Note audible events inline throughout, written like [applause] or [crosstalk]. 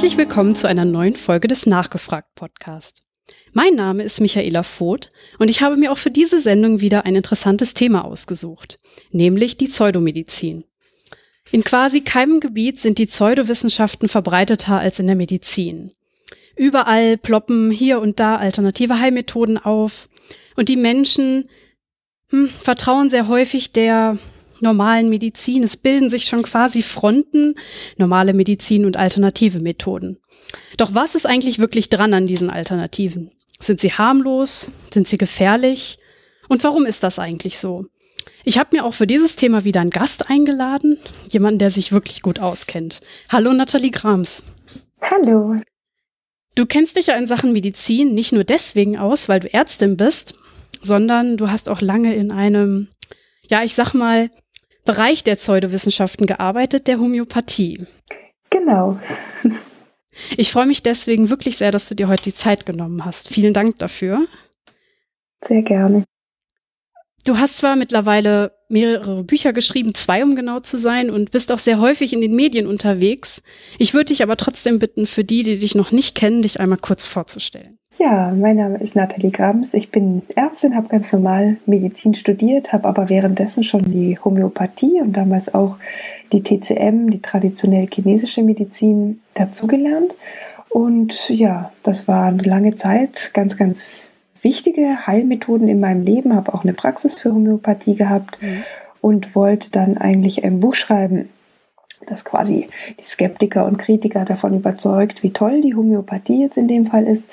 Herzlich willkommen zu einer neuen Folge des Nachgefragt Podcast. Mein Name ist Michaela Voth und ich habe mir auch für diese Sendung wieder ein interessantes Thema ausgesucht, nämlich die Pseudomedizin. In quasi keinem Gebiet sind die Pseudowissenschaften verbreiteter als in der Medizin. Überall ploppen hier und da alternative Heilmethoden auf und die Menschen hm, vertrauen sehr häufig der normalen Medizin. Es bilden sich schon quasi Fronten, normale Medizin und alternative Methoden. Doch was ist eigentlich wirklich dran an diesen Alternativen? Sind sie harmlos? Sind sie gefährlich? Und warum ist das eigentlich so? Ich habe mir auch für dieses Thema wieder einen Gast eingeladen, jemanden, der sich wirklich gut auskennt. Hallo Nathalie Grams. Hallo. Du kennst dich ja in Sachen Medizin nicht nur deswegen aus, weil du Ärztin bist, sondern du hast auch lange in einem, ja, ich sag mal, Bereich der Pseudowissenschaften gearbeitet, der Homöopathie. Genau. Ich freue mich deswegen wirklich sehr, dass du dir heute die Zeit genommen hast. Vielen Dank dafür. Sehr gerne. Du hast zwar mittlerweile mehrere Bücher geschrieben, zwei um genau zu sein, und bist auch sehr häufig in den Medien unterwegs. Ich würde dich aber trotzdem bitten, für die, die dich noch nicht kennen, dich einmal kurz vorzustellen. Ja, mein Name ist Nathalie Grams. Ich bin Ärztin, habe ganz normal Medizin studiert, habe aber währenddessen schon die Homöopathie und damals auch die TCM, die traditionell chinesische Medizin, dazugelernt. Und ja, das war eine lange Zeit, ganz, ganz wichtige Heilmethoden in meinem Leben, habe auch eine Praxis für Homöopathie gehabt mhm. und wollte dann eigentlich ein Buch schreiben, das quasi die Skeptiker und Kritiker davon überzeugt, wie toll die Homöopathie jetzt in dem Fall ist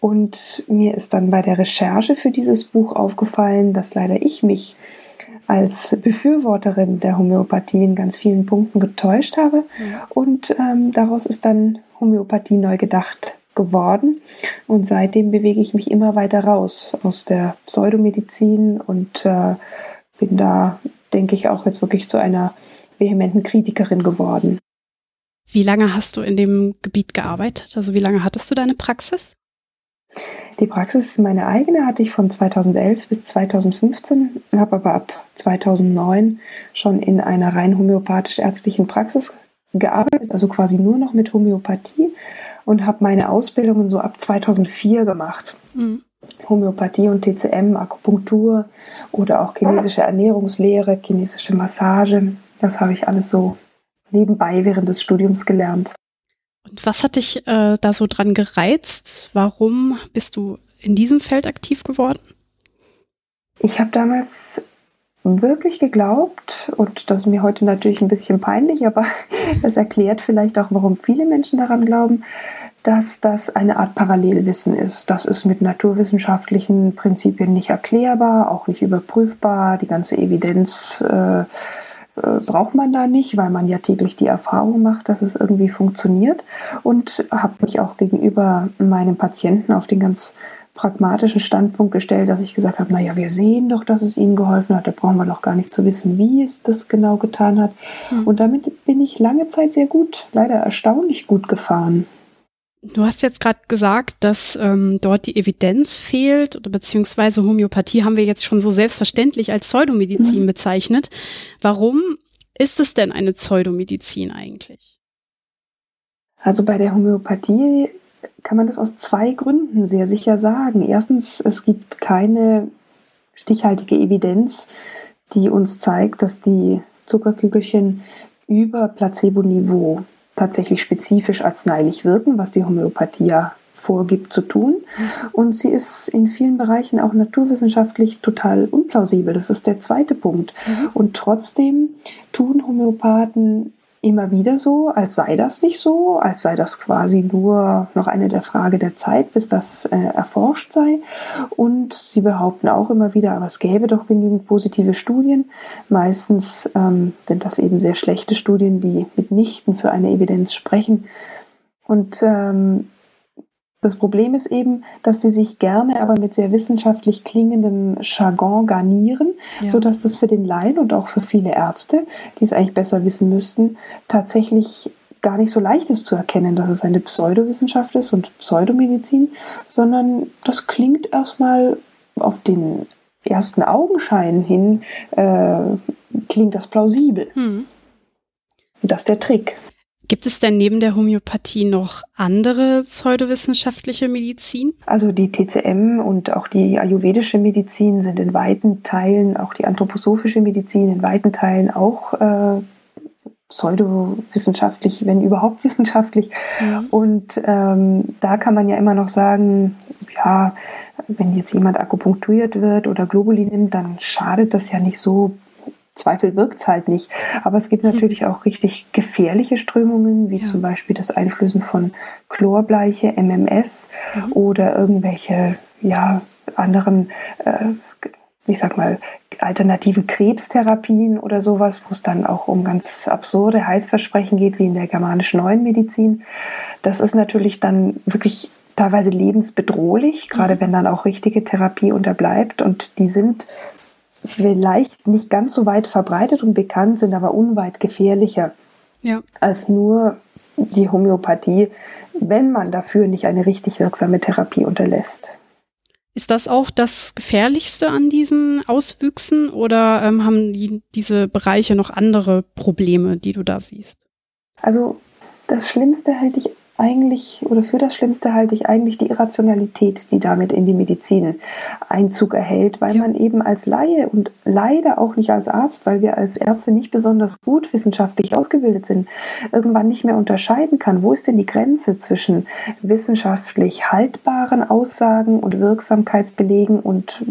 und mir ist dann bei der Recherche für dieses Buch aufgefallen, dass leider ich mich als Befürworterin der Homöopathie in ganz vielen Punkten getäuscht habe. Und ähm, daraus ist dann Homöopathie neu gedacht geworden. Und seitdem bewege ich mich immer weiter raus aus der Pseudomedizin und äh, bin da, denke ich, auch jetzt wirklich zu einer vehementen Kritikerin geworden. Wie lange hast du in dem Gebiet gearbeitet? Also wie lange hattest du deine Praxis? Die Praxis, meine eigene, hatte ich von 2011 bis 2015, habe aber ab 2009 schon in einer rein homöopathisch-ärztlichen Praxis gearbeitet, also quasi nur noch mit Homöopathie und habe meine Ausbildungen so ab 2004 gemacht. Mhm. Homöopathie und TCM, Akupunktur oder auch chinesische Ernährungslehre, chinesische Massage. Das habe ich alles so nebenbei während des Studiums gelernt. Und was hat dich äh, da so dran gereizt? Warum bist du in diesem Feld aktiv geworden? Ich habe damals wirklich geglaubt, und das ist mir heute natürlich ein bisschen peinlich, aber [laughs] das erklärt vielleicht auch, warum viele Menschen daran glauben, dass das eine Art Parallelwissen ist. Das ist mit naturwissenschaftlichen Prinzipien nicht erklärbar, auch nicht überprüfbar. Die ganze Evidenz äh, äh, braucht man da nicht, weil man ja täglich die Erfahrung macht, dass es irgendwie funktioniert. Und habe mich auch gegenüber meinem Patienten auf den ganz pragmatischen Standpunkt gestellt, dass ich gesagt habe, naja, wir sehen doch, dass es ihnen geholfen hat, da brauchen wir doch gar nicht zu wissen, wie es das genau getan hat. Mhm. Und damit bin ich lange Zeit sehr gut, leider erstaunlich gut gefahren. Du hast jetzt gerade gesagt, dass ähm, dort die Evidenz fehlt oder beziehungsweise Homöopathie haben wir jetzt schon so selbstverständlich als Pseudomedizin mhm. bezeichnet. Warum ist es denn eine Pseudomedizin eigentlich? Also bei der Homöopathie kann man das aus zwei Gründen sehr sicher sagen. Erstens, es gibt keine stichhaltige Evidenz, die uns zeigt, dass die Zuckerkügelchen über Placebo-Niveau tatsächlich spezifisch arzneilich wirken, was die Homöopathie ja vorgibt zu tun. Und sie ist in vielen Bereichen auch naturwissenschaftlich total unplausibel. Das ist der zweite Punkt. Mhm. Und trotzdem tun Homöopathen immer wieder so, als sei das nicht so, als sei das quasi nur noch eine der Frage der Zeit, bis das äh, erforscht sei. Und sie behaupten auch immer wieder, aber es gäbe doch genügend positive Studien. Meistens ähm, sind das eben sehr schlechte Studien, die mitnichten für eine Evidenz sprechen. Und ähm, das Problem ist eben, dass sie sich gerne aber mit sehr wissenschaftlich klingendem Jargon garnieren, ja. sodass das für den Laien und auch für viele Ärzte, die es eigentlich besser wissen müssten, tatsächlich gar nicht so leicht ist zu erkennen, dass es eine Pseudowissenschaft ist und Pseudomedizin, sondern das klingt erstmal auf den ersten Augenschein hin, äh, klingt das plausibel. Hm. Das ist der Trick. Gibt es denn neben der Homöopathie noch andere pseudowissenschaftliche Medizin? Also die TCM und auch die ayurvedische Medizin sind in weiten Teilen, auch die anthroposophische Medizin in weiten Teilen auch äh, pseudowissenschaftlich, wenn überhaupt wissenschaftlich. Ja. Und ähm, da kann man ja immer noch sagen, ja, wenn jetzt jemand akupunktiert wird oder Globuli nimmt, dann schadet das ja nicht so Zweifel wirkt es halt nicht. Aber es gibt natürlich auch richtig gefährliche Strömungen, wie ja. zum Beispiel das Einflößen von Chlorbleiche, MMS mhm. oder irgendwelche ja, anderen, äh, ich sag mal, alternativen Krebstherapien oder sowas, wo es dann auch um ganz absurde Heilsversprechen geht, wie in der germanischen neuen Medizin. Das ist natürlich dann wirklich teilweise lebensbedrohlich, gerade mhm. wenn dann auch richtige Therapie unterbleibt. Und die sind vielleicht nicht ganz so weit verbreitet und bekannt, sind aber unweit gefährlicher ja. als nur die Homöopathie, wenn man dafür nicht eine richtig wirksame Therapie unterlässt. Ist das auch das Gefährlichste an diesen Auswüchsen oder ähm, haben die, diese Bereiche noch andere Probleme, die du da siehst? Also das Schlimmste halte ich eigentlich, oder für das Schlimmste halte ich eigentlich die Irrationalität, die damit in die Medizin Einzug erhält, weil man eben als Laie und leider auch nicht als Arzt, weil wir als Ärzte nicht besonders gut wissenschaftlich ausgebildet sind, irgendwann nicht mehr unterscheiden kann, wo ist denn die Grenze zwischen wissenschaftlich haltbaren Aussagen und Wirksamkeitsbelegen und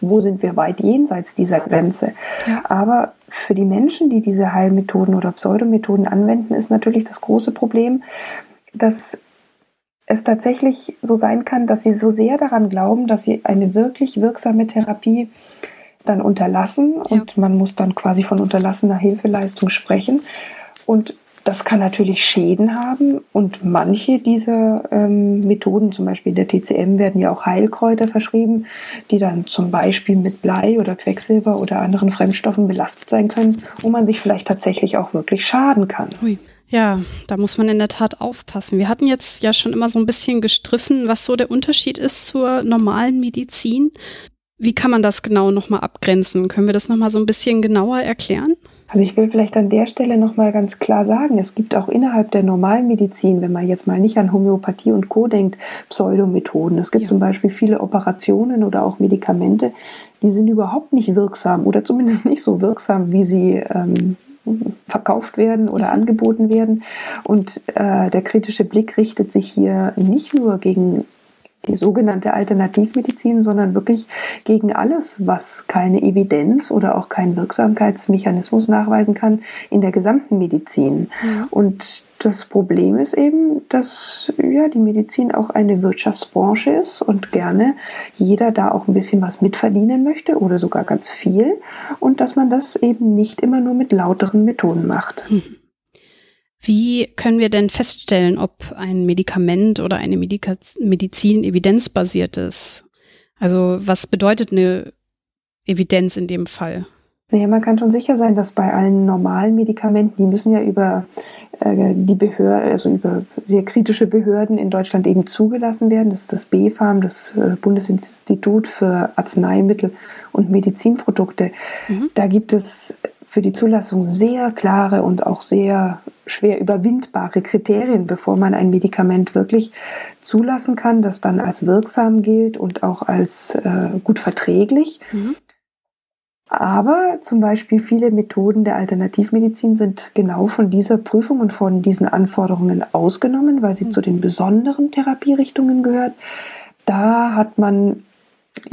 wo sind wir weit jenseits dieser Grenze. Ja. Aber für die Menschen, die diese Heilmethoden oder Pseudomethoden anwenden, ist natürlich das große Problem, dass es tatsächlich so sein kann, dass sie so sehr daran glauben, dass sie eine wirklich wirksame Therapie dann unterlassen ja. und man muss dann quasi von unterlassener Hilfeleistung sprechen. Und das kann natürlich Schäden haben und manche dieser ähm, Methoden, zum Beispiel der TCM, werden ja auch Heilkräuter verschrieben, die dann zum Beispiel mit Blei oder Quecksilber oder anderen Fremdstoffen belastet sein können, wo man sich vielleicht tatsächlich auch wirklich schaden kann. Ui. Ja, da muss man in der Tat aufpassen. Wir hatten jetzt ja schon immer so ein bisschen gestriffen, was so der Unterschied ist zur normalen Medizin. Wie kann man das genau nochmal abgrenzen? Können wir das nochmal so ein bisschen genauer erklären? Also ich will vielleicht an der Stelle nochmal ganz klar sagen, es gibt auch innerhalb der normalen Medizin, wenn man jetzt mal nicht an Homöopathie und Co. denkt, Pseudomethoden. Es gibt ja. zum Beispiel viele Operationen oder auch Medikamente, die sind überhaupt nicht wirksam oder zumindest nicht so wirksam, wie sie ähm, verkauft werden oder mhm. angeboten werden. Und äh, der kritische Blick richtet sich hier nicht nur gegen die sogenannte Alternativmedizin, sondern wirklich gegen alles, was keine Evidenz oder auch keinen Wirksamkeitsmechanismus nachweisen kann in der gesamten Medizin. Ja. Und das Problem ist eben, dass ja, die Medizin auch eine Wirtschaftsbranche ist und gerne jeder da auch ein bisschen was mitverdienen möchte oder sogar ganz viel und dass man das eben nicht immer nur mit lauteren Methoden macht. Hm. Wie können wir denn feststellen, ob ein Medikament oder eine Medika Medizin evidenzbasiert ist? Also was bedeutet eine Evidenz in dem Fall? Naja, man kann schon sicher sein, dass bei allen normalen Medikamenten, die müssen ja über äh, die Behörden, also über sehr kritische Behörden in Deutschland eben zugelassen werden. Das ist das BfArM, das äh, Bundesinstitut für Arzneimittel und Medizinprodukte. Mhm. Da gibt es für die Zulassung sehr klare und auch sehr schwer überwindbare Kriterien, bevor man ein Medikament wirklich zulassen kann, das dann als wirksam gilt und auch als äh, gut verträglich. Mhm. Aber zum Beispiel viele Methoden der Alternativmedizin sind genau von dieser Prüfung und von diesen Anforderungen ausgenommen, weil sie mhm. zu den besonderen Therapierichtungen gehört. Da hat man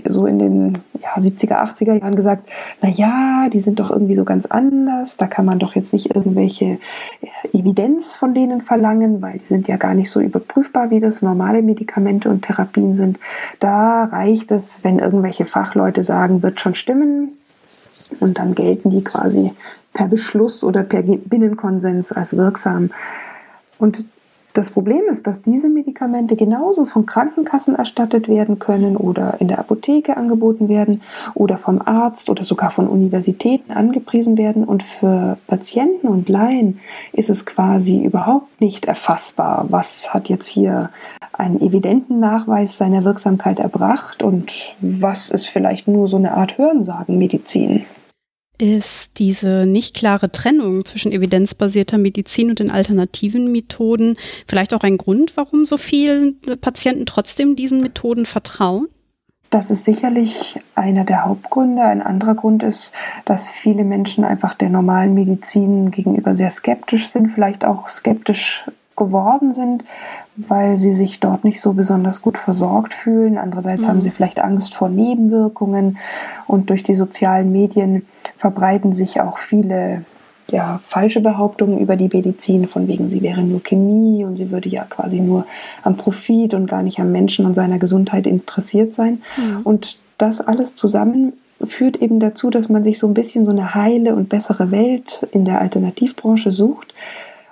so in den ja, 70er, 80er Jahren gesagt, na ja, die sind doch irgendwie so ganz anders, da kann man doch jetzt nicht irgendwelche äh, Evidenz von denen verlangen, weil die sind ja gar nicht so überprüfbar, wie das normale Medikamente und Therapien sind. Da reicht es, wenn irgendwelche Fachleute sagen, wird schon stimmen, und dann gelten die quasi per Beschluss oder per Binnenkonsens als wirksam. Und das Problem ist, dass diese Medikamente genauso von Krankenkassen erstattet werden können oder in der Apotheke angeboten werden oder vom Arzt oder sogar von Universitäten angepriesen werden. Und für Patienten und Laien ist es quasi überhaupt nicht erfassbar, was hat jetzt hier einen evidenten Nachweis seiner Wirksamkeit erbracht und was ist vielleicht nur so eine Art Hörensagenmedizin. Ist diese nicht klare Trennung zwischen evidenzbasierter Medizin und den alternativen Methoden vielleicht auch ein Grund, warum so viele Patienten trotzdem diesen Methoden vertrauen? Das ist sicherlich einer der Hauptgründe. Ein anderer Grund ist, dass viele Menschen einfach der normalen Medizin gegenüber sehr skeptisch sind, vielleicht auch skeptisch geworden sind, weil sie sich dort nicht so besonders gut versorgt fühlen. Andererseits mhm. haben sie vielleicht Angst vor Nebenwirkungen und durch die sozialen Medien verbreiten sich auch viele ja, falsche Behauptungen über die Medizin, von wegen sie wäre nur Chemie und sie würde ja quasi nur am Profit und gar nicht am Menschen und seiner Gesundheit interessiert sein. Mhm. Und das alles zusammen führt eben dazu, dass man sich so ein bisschen so eine heile und bessere Welt in der Alternativbranche sucht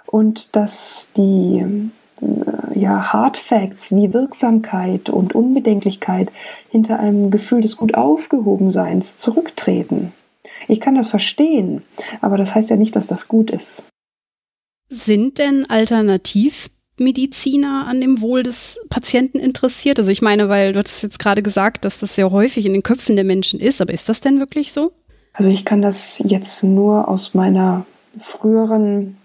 und dass die äh, ja, Hard Facts wie Wirksamkeit und Unbedenklichkeit hinter einem Gefühl des gut aufgehobenseins zurücktreten. Ich kann das verstehen, aber das heißt ja nicht, dass das gut ist. Sind denn Alternativmediziner an dem Wohl des Patienten interessiert? Also ich meine, weil du hast jetzt gerade gesagt, dass das sehr häufig in den Köpfen der Menschen ist, aber ist das denn wirklich so? Also ich kann das jetzt nur aus meiner früheren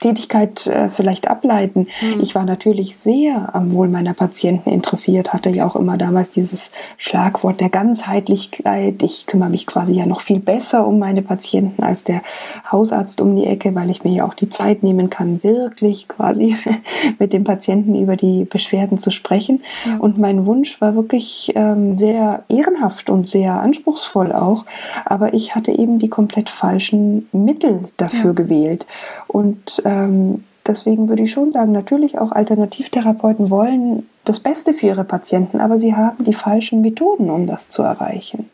Tätigkeit äh, vielleicht ableiten. Mhm. Ich war natürlich sehr am Wohl meiner Patienten interessiert, hatte ja auch immer damals dieses Schlagwort der Ganzheitlichkeit. Ich kümmere mich quasi ja noch viel besser um meine Patienten als der Hausarzt um die Ecke, weil ich mir ja auch die Zeit nehmen kann, wirklich quasi [laughs] mit dem Patienten über die Beschwerden zu sprechen. Ja. Und mein Wunsch war wirklich ähm, sehr ehrenhaft und sehr anspruchsvoll auch, aber ich hatte eben die komplett falschen Mittel dafür ja. gewählt. Und ähm, deswegen würde ich schon sagen, natürlich auch Alternativtherapeuten wollen das Beste für ihre Patienten, aber sie haben die falschen Methoden, um das zu erreichen.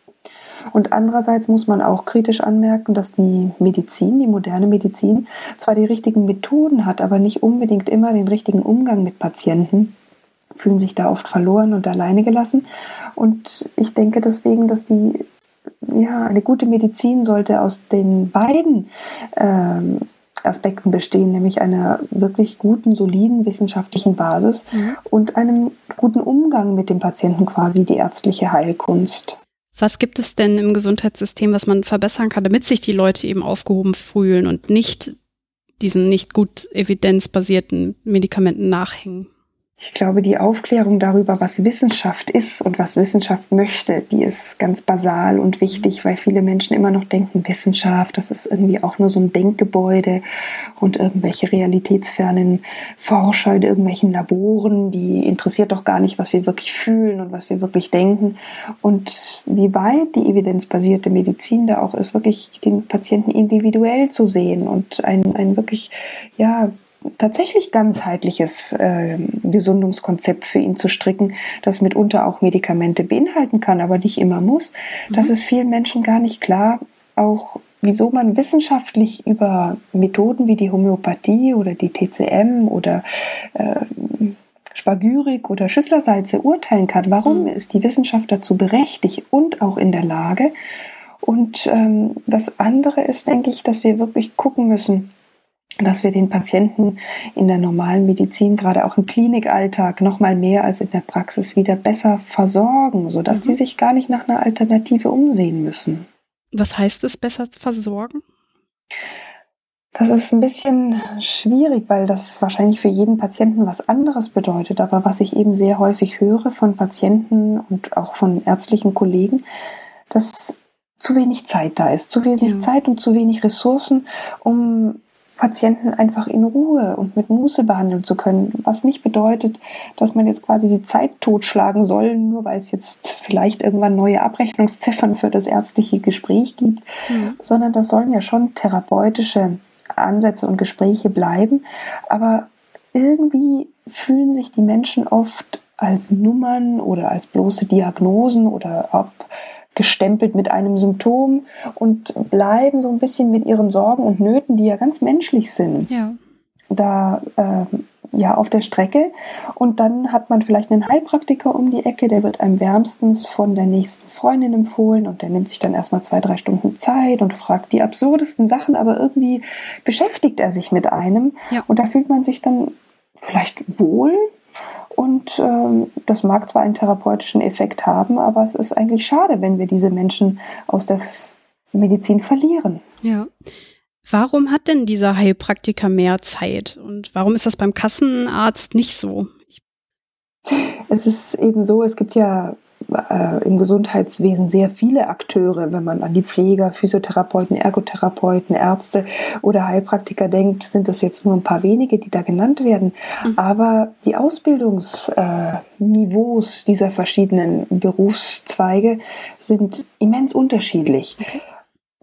Und andererseits muss man auch kritisch anmerken, dass die Medizin, die moderne Medizin, zwar die richtigen Methoden hat, aber nicht unbedingt immer den richtigen Umgang mit Patienten, fühlen sich da oft verloren und alleine gelassen. Und ich denke deswegen, dass die ja, eine gute Medizin sollte aus den beiden ähm, Aspekten bestehen, nämlich einer wirklich guten, soliden wissenschaftlichen Basis mhm. und einem guten Umgang mit dem Patienten quasi, die ärztliche Heilkunst. Was gibt es denn im Gesundheitssystem, was man verbessern kann, damit sich die Leute eben aufgehoben fühlen und nicht diesen nicht gut evidenzbasierten Medikamenten nachhängen? Ich glaube, die Aufklärung darüber, was Wissenschaft ist und was Wissenschaft möchte, die ist ganz basal und wichtig, weil viele Menschen immer noch denken, Wissenschaft, das ist irgendwie auch nur so ein Denkgebäude und irgendwelche realitätsfernen Forscher in irgendwelchen Laboren, die interessiert doch gar nicht, was wir wirklich fühlen und was wir wirklich denken. Und wie weit die evidenzbasierte Medizin da auch ist, wirklich den Patienten individuell zu sehen und ein, ein wirklich, ja, tatsächlich ganzheitliches äh, Gesundungskonzept für ihn zu stricken, das mitunter auch Medikamente beinhalten kann, aber nicht immer muss. Mhm. Das ist vielen Menschen gar nicht klar, auch wieso man wissenschaftlich über Methoden wie die Homöopathie oder die TCM oder äh, Spagyrik oder Schüsslersalze urteilen kann. Warum mhm. ist die Wissenschaft dazu berechtigt und auch in der Lage? Und ähm, das andere ist, denke ich, dass wir wirklich gucken müssen, dass wir den Patienten in der normalen Medizin, gerade auch im Klinikalltag, noch mal mehr als in der Praxis wieder besser versorgen, sodass mhm. die sich gar nicht nach einer Alternative umsehen müssen. Was heißt es, besser versorgen? Das ist ein bisschen schwierig, weil das wahrscheinlich für jeden Patienten was anderes bedeutet. Aber was ich eben sehr häufig höre von Patienten und auch von ärztlichen Kollegen, dass zu wenig Zeit da ist, zu wenig ja. Zeit und zu wenig Ressourcen, um Patienten einfach in Ruhe und mit Muße behandeln zu können. Was nicht bedeutet, dass man jetzt quasi die Zeit totschlagen soll, nur weil es jetzt vielleicht irgendwann neue Abrechnungsziffern für das ärztliche Gespräch gibt, mhm. sondern das sollen ja schon therapeutische Ansätze und Gespräche bleiben. Aber irgendwie fühlen sich die Menschen oft als Nummern oder als bloße Diagnosen oder ob gestempelt mit einem Symptom und bleiben so ein bisschen mit ihren Sorgen und Nöten, die ja ganz menschlich sind, ja. da äh, ja auf der Strecke. Und dann hat man vielleicht einen Heilpraktiker um die Ecke, der wird einem wärmstens von der nächsten Freundin empfohlen und der nimmt sich dann erstmal zwei, drei Stunden Zeit und fragt die absurdesten Sachen, aber irgendwie beschäftigt er sich mit einem ja. und da fühlt man sich dann vielleicht wohl und ähm, das mag zwar einen therapeutischen Effekt haben, aber es ist eigentlich schade, wenn wir diese Menschen aus der Medizin verlieren. Ja. Warum hat denn dieser Heilpraktiker mehr Zeit und warum ist das beim Kassenarzt nicht so? Es ist eben so, es gibt ja äh, im Gesundheitswesen sehr viele Akteure. Wenn man an die Pfleger, Physiotherapeuten, Ergotherapeuten, Ärzte oder Heilpraktiker denkt, sind das jetzt nur ein paar wenige, die da genannt werden. Mhm. Aber die Ausbildungsniveaus äh, dieser verschiedenen Berufszweige sind immens unterschiedlich. Okay.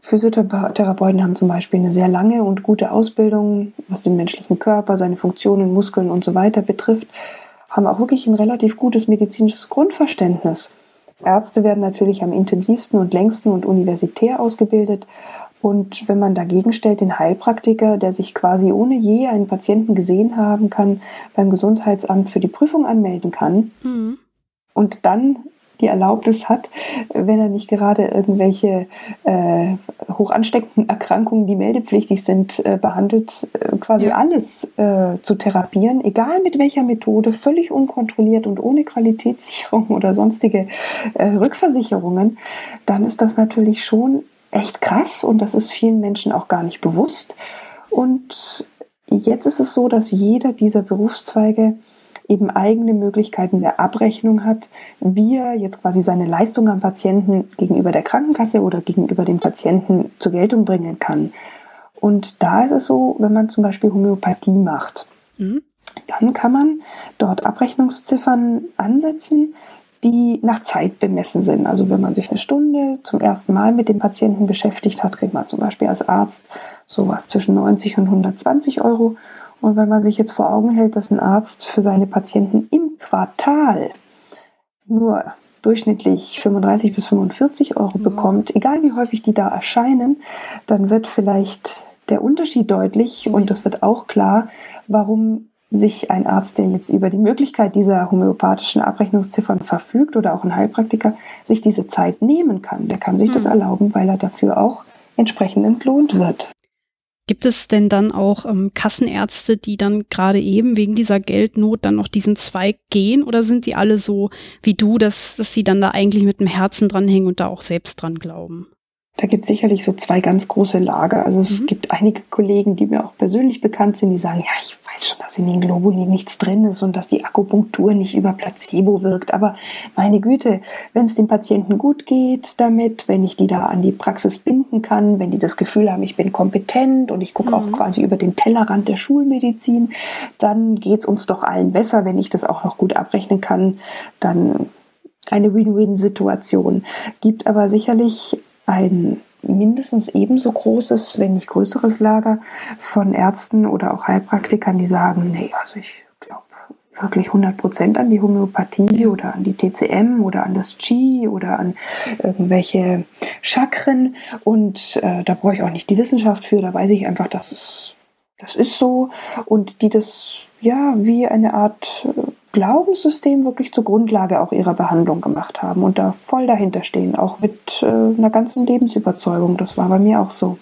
Physiotherapeuten haben zum Beispiel eine sehr lange und gute Ausbildung, was den menschlichen Körper, seine Funktionen, Muskeln und so weiter betrifft haben auch wirklich ein relativ gutes medizinisches Grundverständnis. Ärzte werden natürlich am intensivsten und längsten und universitär ausgebildet. Und wenn man dagegen stellt den Heilpraktiker, der sich quasi ohne je einen Patienten gesehen haben kann, beim Gesundheitsamt für die Prüfung anmelden kann mhm. und dann die Erlaubnis hat, wenn er nicht gerade irgendwelche äh, hochansteckenden Erkrankungen, die meldepflichtig sind, äh, behandelt, äh, quasi ja. alles äh, zu therapieren, egal mit welcher Methode, völlig unkontrolliert und ohne Qualitätssicherung [laughs] oder sonstige äh, Rückversicherungen, dann ist das natürlich schon echt krass und das ist vielen Menschen auch gar nicht bewusst. Und jetzt ist es so, dass jeder dieser Berufszweige eben eigene Möglichkeiten der Abrechnung hat, wie er jetzt quasi seine Leistung am Patienten gegenüber der Krankenkasse oder gegenüber dem Patienten zur Geltung bringen kann. Und da ist es so, wenn man zum Beispiel Homöopathie macht, mhm. dann kann man dort Abrechnungsziffern ansetzen, die nach Zeit bemessen sind. Also wenn man sich eine Stunde zum ersten Mal mit dem Patienten beschäftigt hat, kriegt man zum Beispiel als Arzt sowas zwischen 90 und 120 Euro. Und wenn man sich jetzt vor Augen hält, dass ein Arzt für seine Patienten im Quartal nur durchschnittlich 35 bis 45 Euro mhm. bekommt, egal wie häufig die da erscheinen, dann wird vielleicht der Unterschied deutlich mhm. und es wird auch klar, warum sich ein Arzt, der jetzt über die Möglichkeit dieser homöopathischen Abrechnungsziffern verfügt oder auch ein Heilpraktiker, sich diese Zeit nehmen kann. Der kann sich mhm. das erlauben, weil er dafür auch entsprechend entlohnt wird. Gibt es denn dann auch ähm, Kassenärzte, die dann gerade eben wegen dieser Geldnot dann noch diesen Zweig gehen oder sind die alle so wie du, dass, dass sie dann da eigentlich mit dem Herzen dranhängen und da auch selbst dran glauben? Da gibt es sicherlich so zwei ganz große Lager. Also es mhm. gibt einige Kollegen, die mir auch persönlich bekannt sind, die sagen, ja, ich weiß schon, dass in den Globuli nichts drin ist und dass die Akupunktur nicht über Placebo wirkt. Aber meine Güte, wenn es dem Patienten gut geht damit, wenn ich die da an die Praxis binden kann, wenn die das Gefühl haben, ich bin kompetent und ich gucke mhm. auch quasi über den Tellerrand der Schulmedizin, dann geht es uns doch allen besser, wenn ich das auch noch gut abrechnen kann, dann eine Win-Win-Situation. Gibt aber sicherlich ein mindestens ebenso großes, wenn nicht größeres Lager von Ärzten oder auch Heilpraktikern, die sagen, nee, also ich glaube wirklich 100 Prozent an die Homöopathie oder an die TCM oder an das Qi oder an irgendwelche Chakren. Und äh, da brauche ich auch nicht die Wissenschaft für, da weiß ich einfach, dass es das ist so. Und die das ja wie eine Art äh, Glaubenssystem wirklich zur Grundlage auch ihrer Behandlung gemacht haben und da voll dahinter stehen, auch mit äh, einer ganzen Lebensüberzeugung. Das war bei mir auch so.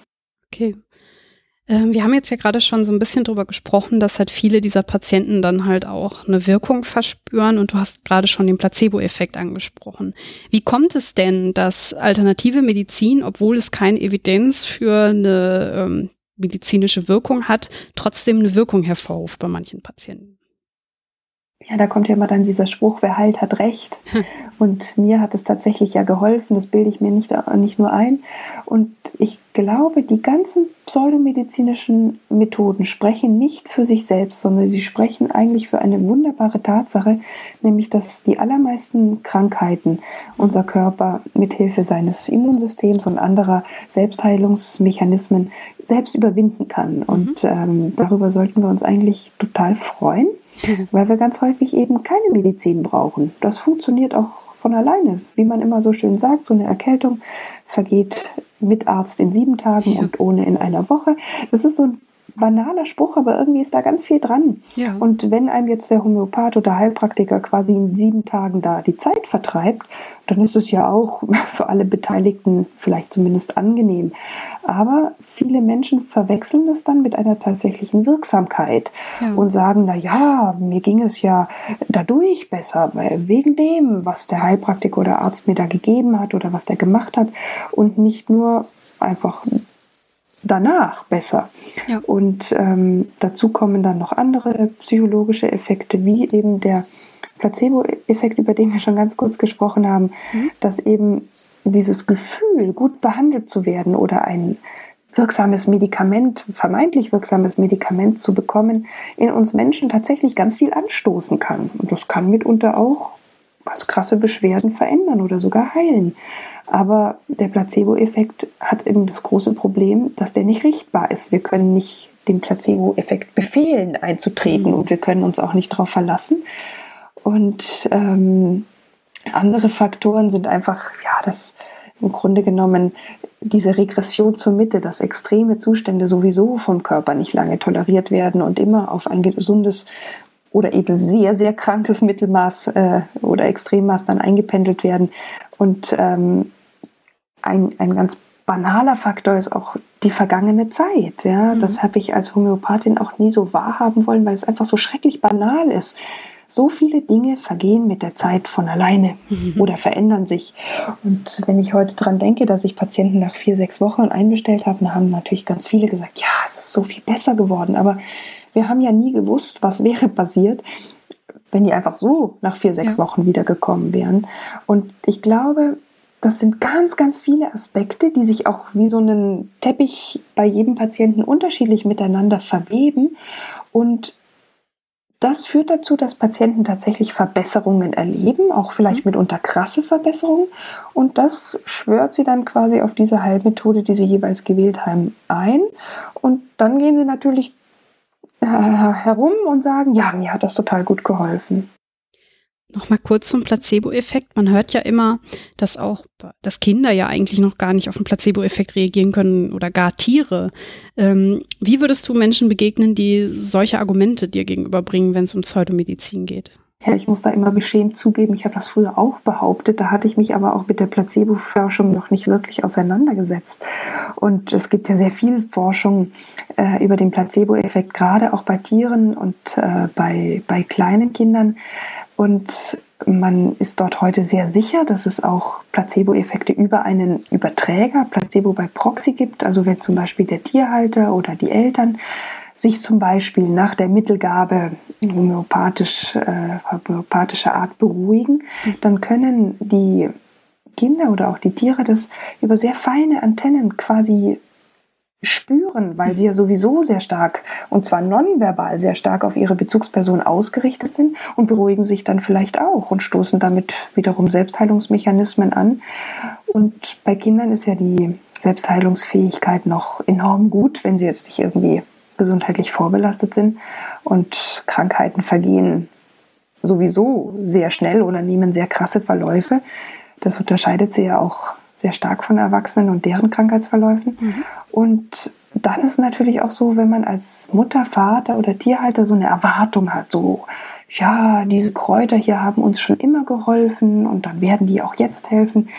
Okay. Ähm, wir haben jetzt ja gerade schon so ein bisschen drüber gesprochen, dass halt viele dieser Patienten dann halt auch eine Wirkung verspüren und du hast gerade schon den Placebo-Effekt angesprochen. Wie kommt es denn, dass alternative Medizin, obwohl es keine Evidenz für eine ähm, medizinische Wirkung hat, trotzdem eine Wirkung hervorruft bei manchen Patienten? Ja, da kommt ja immer dann dieser Spruch, wer heilt, hat recht. [laughs] Und mir hat es tatsächlich ja geholfen, das bilde ich mir nicht, nicht nur ein. Und ich glaube, die ganzen pseudomedizinischen Methoden sprechen nicht für sich selbst, sondern sie sprechen eigentlich für eine wunderbare Tatsache, nämlich dass die allermeisten Krankheiten unser Körper mithilfe seines Immunsystems und anderer Selbstheilungsmechanismen selbst überwinden kann. Und mhm. ähm, darüber sollten wir uns eigentlich total freuen [laughs] weil wir ganz häufig eben keine Medizin brauchen. Das funktioniert auch von alleine. Wie man immer so schön sagt, so eine Erkältung vergeht mit Arzt in sieben Tagen und ohne in einer Woche. Das ist so ein banaler Spruch, aber irgendwie ist da ganz viel dran. Ja. Und wenn einem jetzt der Homöopath oder Heilpraktiker quasi in sieben Tagen da die Zeit vertreibt, dann ist es ja auch [laughs] für alle Beteiligten vielleicht zumindest angenehm. Aber viele Menschen verwechseln das dann mit einer tatsächlichen Wirksamkeit ja. und sagen, na ja, mir ging es ja dadurch besser, wegen dem, was der Heilpraktiker oder Arzt mir da gegeben hat oder was der gemacht hat und nicht nur einfach danach besser. Ja. Und ähm, dazu kommen dann noch andere psychologische Effekte, wie eben der Placebo-Effekt, über den wir schon ganz kurz gesprochen haben, mhm. dass eben dieses Gefühl, gut behandelt zu werden oder ein wirksames Medikament, vermeintlich wirksames Medikament zu bekommen, in uns Menschen tatsächlich ganz viel anstoßen kann. Und das kann mitunter auch ganz krasse Beschwerden verändern oder sogar heilen. Aber der Placebo-Effekt hat eben das große Problem, dass der nicht richtbar ist. Wir können nicht dem Placebo-Effekt befehlen, einzutreten mhm. und wir können uns auch nicht darauf verlassen. Und ähm, andere Faktoren sind einfach, ja, das im Grunde genommen diese Regression zur Mitte, dass extreme Zustände sowieso vom Körper nicht lange toleriert werden und immer auf ein gesundes oder eben sehr, sehr krankes Mittelmaß äh, oder Extremmaß dann eingependelt werden. Und ähm, ein, ein ganz banaler Faktor ist auch die vergangene Zeit. Ja? Mhm. Das habe ich als Homöopathin auch nie so wahrhaben wollen, weil es einfach so schrecklich banal ist. So viele Dinge vergehen mit der Zeit von alleine mhm. oder verändern sich. Und wenn ich heute daran denke, dass ich Patienten nach vier, sechs Wochen einbestellt habe, dann haben natürlich ganz viele gesagt, ja, es ist so viel besser geworden. Aber wir haben ja nie gewusst, was wäre passiert, wenn die einfach so nach vier, sechs ja. Wochen wiedergekommen wären. Und ich glaube, das sind ganz, ganz viele Aspekte, die sich auch wie so einen Teppich bei jedem Patienten unterschiedlich miteinander verweben. Und das führt dazu, dass Patienten tatsächlich Verbesserungen erleben, auch vielleicht mhm. mitunter krasse Verbesserungen. Und das schwört sie dann quasi auf diese Heilmethode, die sie jeweils gewählt haben, ein. Und dann gehen sie natürlich äh, herum und sagen, ja, mir hat das total gut geholfen. Nochmal kurz zum Placebo-Effekt. Man hört ja immer, dass auch, dass Kinder ja eigentlich noch gar nicht auf den Placebo-Effekt reagieren können oder gar Tiere. Ähm, wie würdest du Menschen begegnen, die solche Argumente dir gegenüberbringen, wenn es um Pseudomedizin geht? Ja, ich muss da immer beschämt zugeben, ich habe das früher auch behauptet, da hatte ich mich aber auch mit der Placebo-Forschung noch nicht wirklich auseinandergesetzt. Und es gibt ja sehr viel Forschung äh, über den Placebo-Effekt, gerade auch bei Tieren und äh, bei, bei kleinen Kindern. Und man ist dort heute sehr sicher, dass es auch Placebo-Effekte über einen Überträger, Placebo bei Proxy gibt. Also wenn zum Beispiel der Tierhalter oder die Eltern sich zum Beispiel nach der Mittelgabe homöopathisch, äh, homöopathischer Art beruhigen, dann können die Kinder oder auch die Tiere das über sehr feine Antennen quasi spüren, weil sie ja sowieso sehr stark, und zwar nonverbal sehr stark auf ihre Bezugsperson ausgerichtet sind und beruhigen sich dann vielleicht auch und stoßen damit wiederum Selbstheilungsmechanismen an. Und bei Kindern ist ja die Selbstheilungsfähigkeit noch enorm gut, wenn sie jetzt nicht irgendwie gesundheitlich vorbelastet sind und Krankheiten vergehen sowieso sehr schnell oder nehmen sehr krasse Verläufe. Das unterscheidet sie ja auch sehr stark von Erwachsenen und deren Krankheitsverläufen. Mhm. Und dann ist es natürlich auch so, wenn man als Mutter, Vater oder Tierhalter so eine Erwartung hat, so, ja, diese Kräuter hier haben uns schon immer geholfen und dann werden die auch jetzt helfen,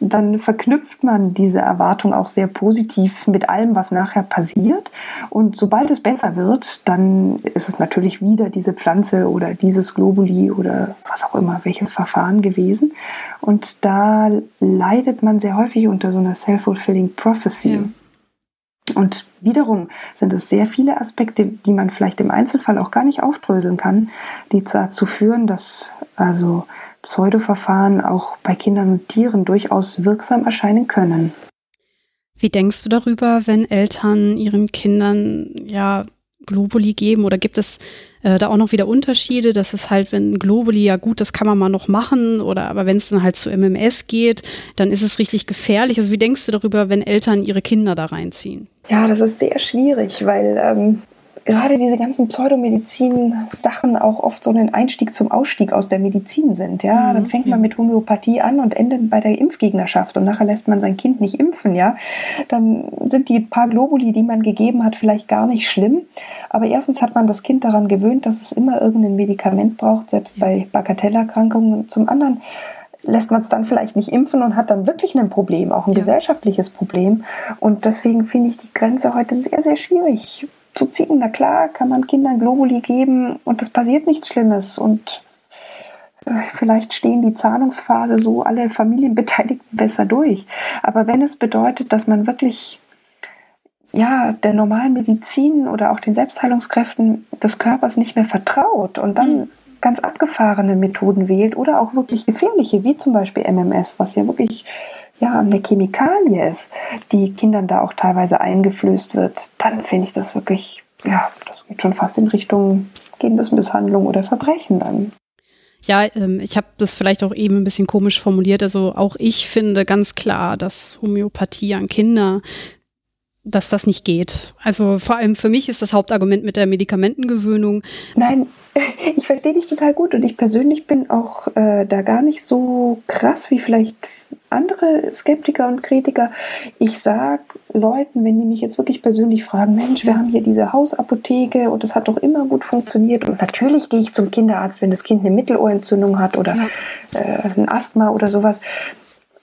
dann verknüpft man diese Erwartung auch sehr positiv mit allem, was nachher passiert. Und sobald es besser wird, dann ist es natürlich wieder diese Pflanze oder dieses Globuli oder was auch immer, welches Verfahren gewesen. Und da leidet man sehr häufig unter so einer self-fulfilling prophecy. Ja. Und wiederum sind es sehr viele Aspekte, die man vielleicht im Einzelfall auch gar nicht aufdröseln kann, die dazu führen, dass also Pseudoverfahren auch bei Kindern und Tieren durchaus wirksam erscheinen können. Wie denkst du darüber, wenn Eltern ihren Kindern ja Globuli geben oder gibt es äh, da auch noch wieder Unterschiede, dass es halt, wenn Globuli, ja gut, das kann man mal noch machen oder aber wenn es dann halt zu MMS geht, dann ist es richtig gefährlich. Also wie denkst du darüber, wenn Eltern ihre Kinder da reinziehen? Ja, das ist sehr schwierig, weil ähm, gerade diese ganzen Pseudomedizin-Sachen auch oft so ein Einstieg zum Ausstieg aus der Medizin sind. Ja, mhm, dann fängt man mit Homöopathie an und endet bei der Impfgegnerschaft und nachher lässt man sein Kind nicht impfen. Ja, dann sind die paar Globuli, die man gegeben hat, vielleicht gar nicht schlimm. Aber erstens hat man das Kind daran gewöhnt, dass es immer irgendein Medikament braucht, selbst bei Bagatellerkrankungen. Zum anderen lässt man es dann vielleicht nicht impfen und hat dann wirklich ein Problem, auch ein ja. gesellschaftliches Problem. Und deswegen finde ich die Grenze heute sehr, sehr schwierig zu ziehen. Na klar, kann man Kindern Globuli geben und es passiert nichts Schlimmes. Und äh, vielleicht stehen die Zahlungsphase so alle Familienbeteiligten besser durch. Aber wenn es bedeutet, dass man wirklich ja, der normalen Medizin oder auch den Selbstheilungskräften des Körpers nicht mehr vertraut und dann mhm. ganz abgefahrene Methoden wählt oder auch wirklich gefährliche, wie zum Beispiel MMS, was ja wirklich ja, eine Chemikalie ist, die Kindern da auch teilweise eingeflößt wird, dann finde ich das wirklich, ja, das geht schon fast in Richtung Kindesmisshandlung oder Verbrechen dann. Ja, ähm, ich habe das vielleicht auch eben ein bisschen komisch formuliert. Also auch ich finde ganz klar, dass Homöopathie an Kinder dass das nicht geht. Also vor allem für mich ist das Hauptargument mit der Medikamentengewöhnung. Nein, [laughs] ich verstehe dich total gut und ich persönlich bin auch äh, da gar nicht so krass wie vielleicht andere Skeptiker und Kritiker. Ich sage Leuten, wenn die mich jetzt wirklich persönlich fragen, Mensch, wir haben hier diese Hausapotheke und das hat doch immer gut funktioniert. Und natürlich gehe ich zum Kinderarzt, wenn das Kind eine Mittelohrentzündung hat oder ja. äh, ein Asthma oder sowas.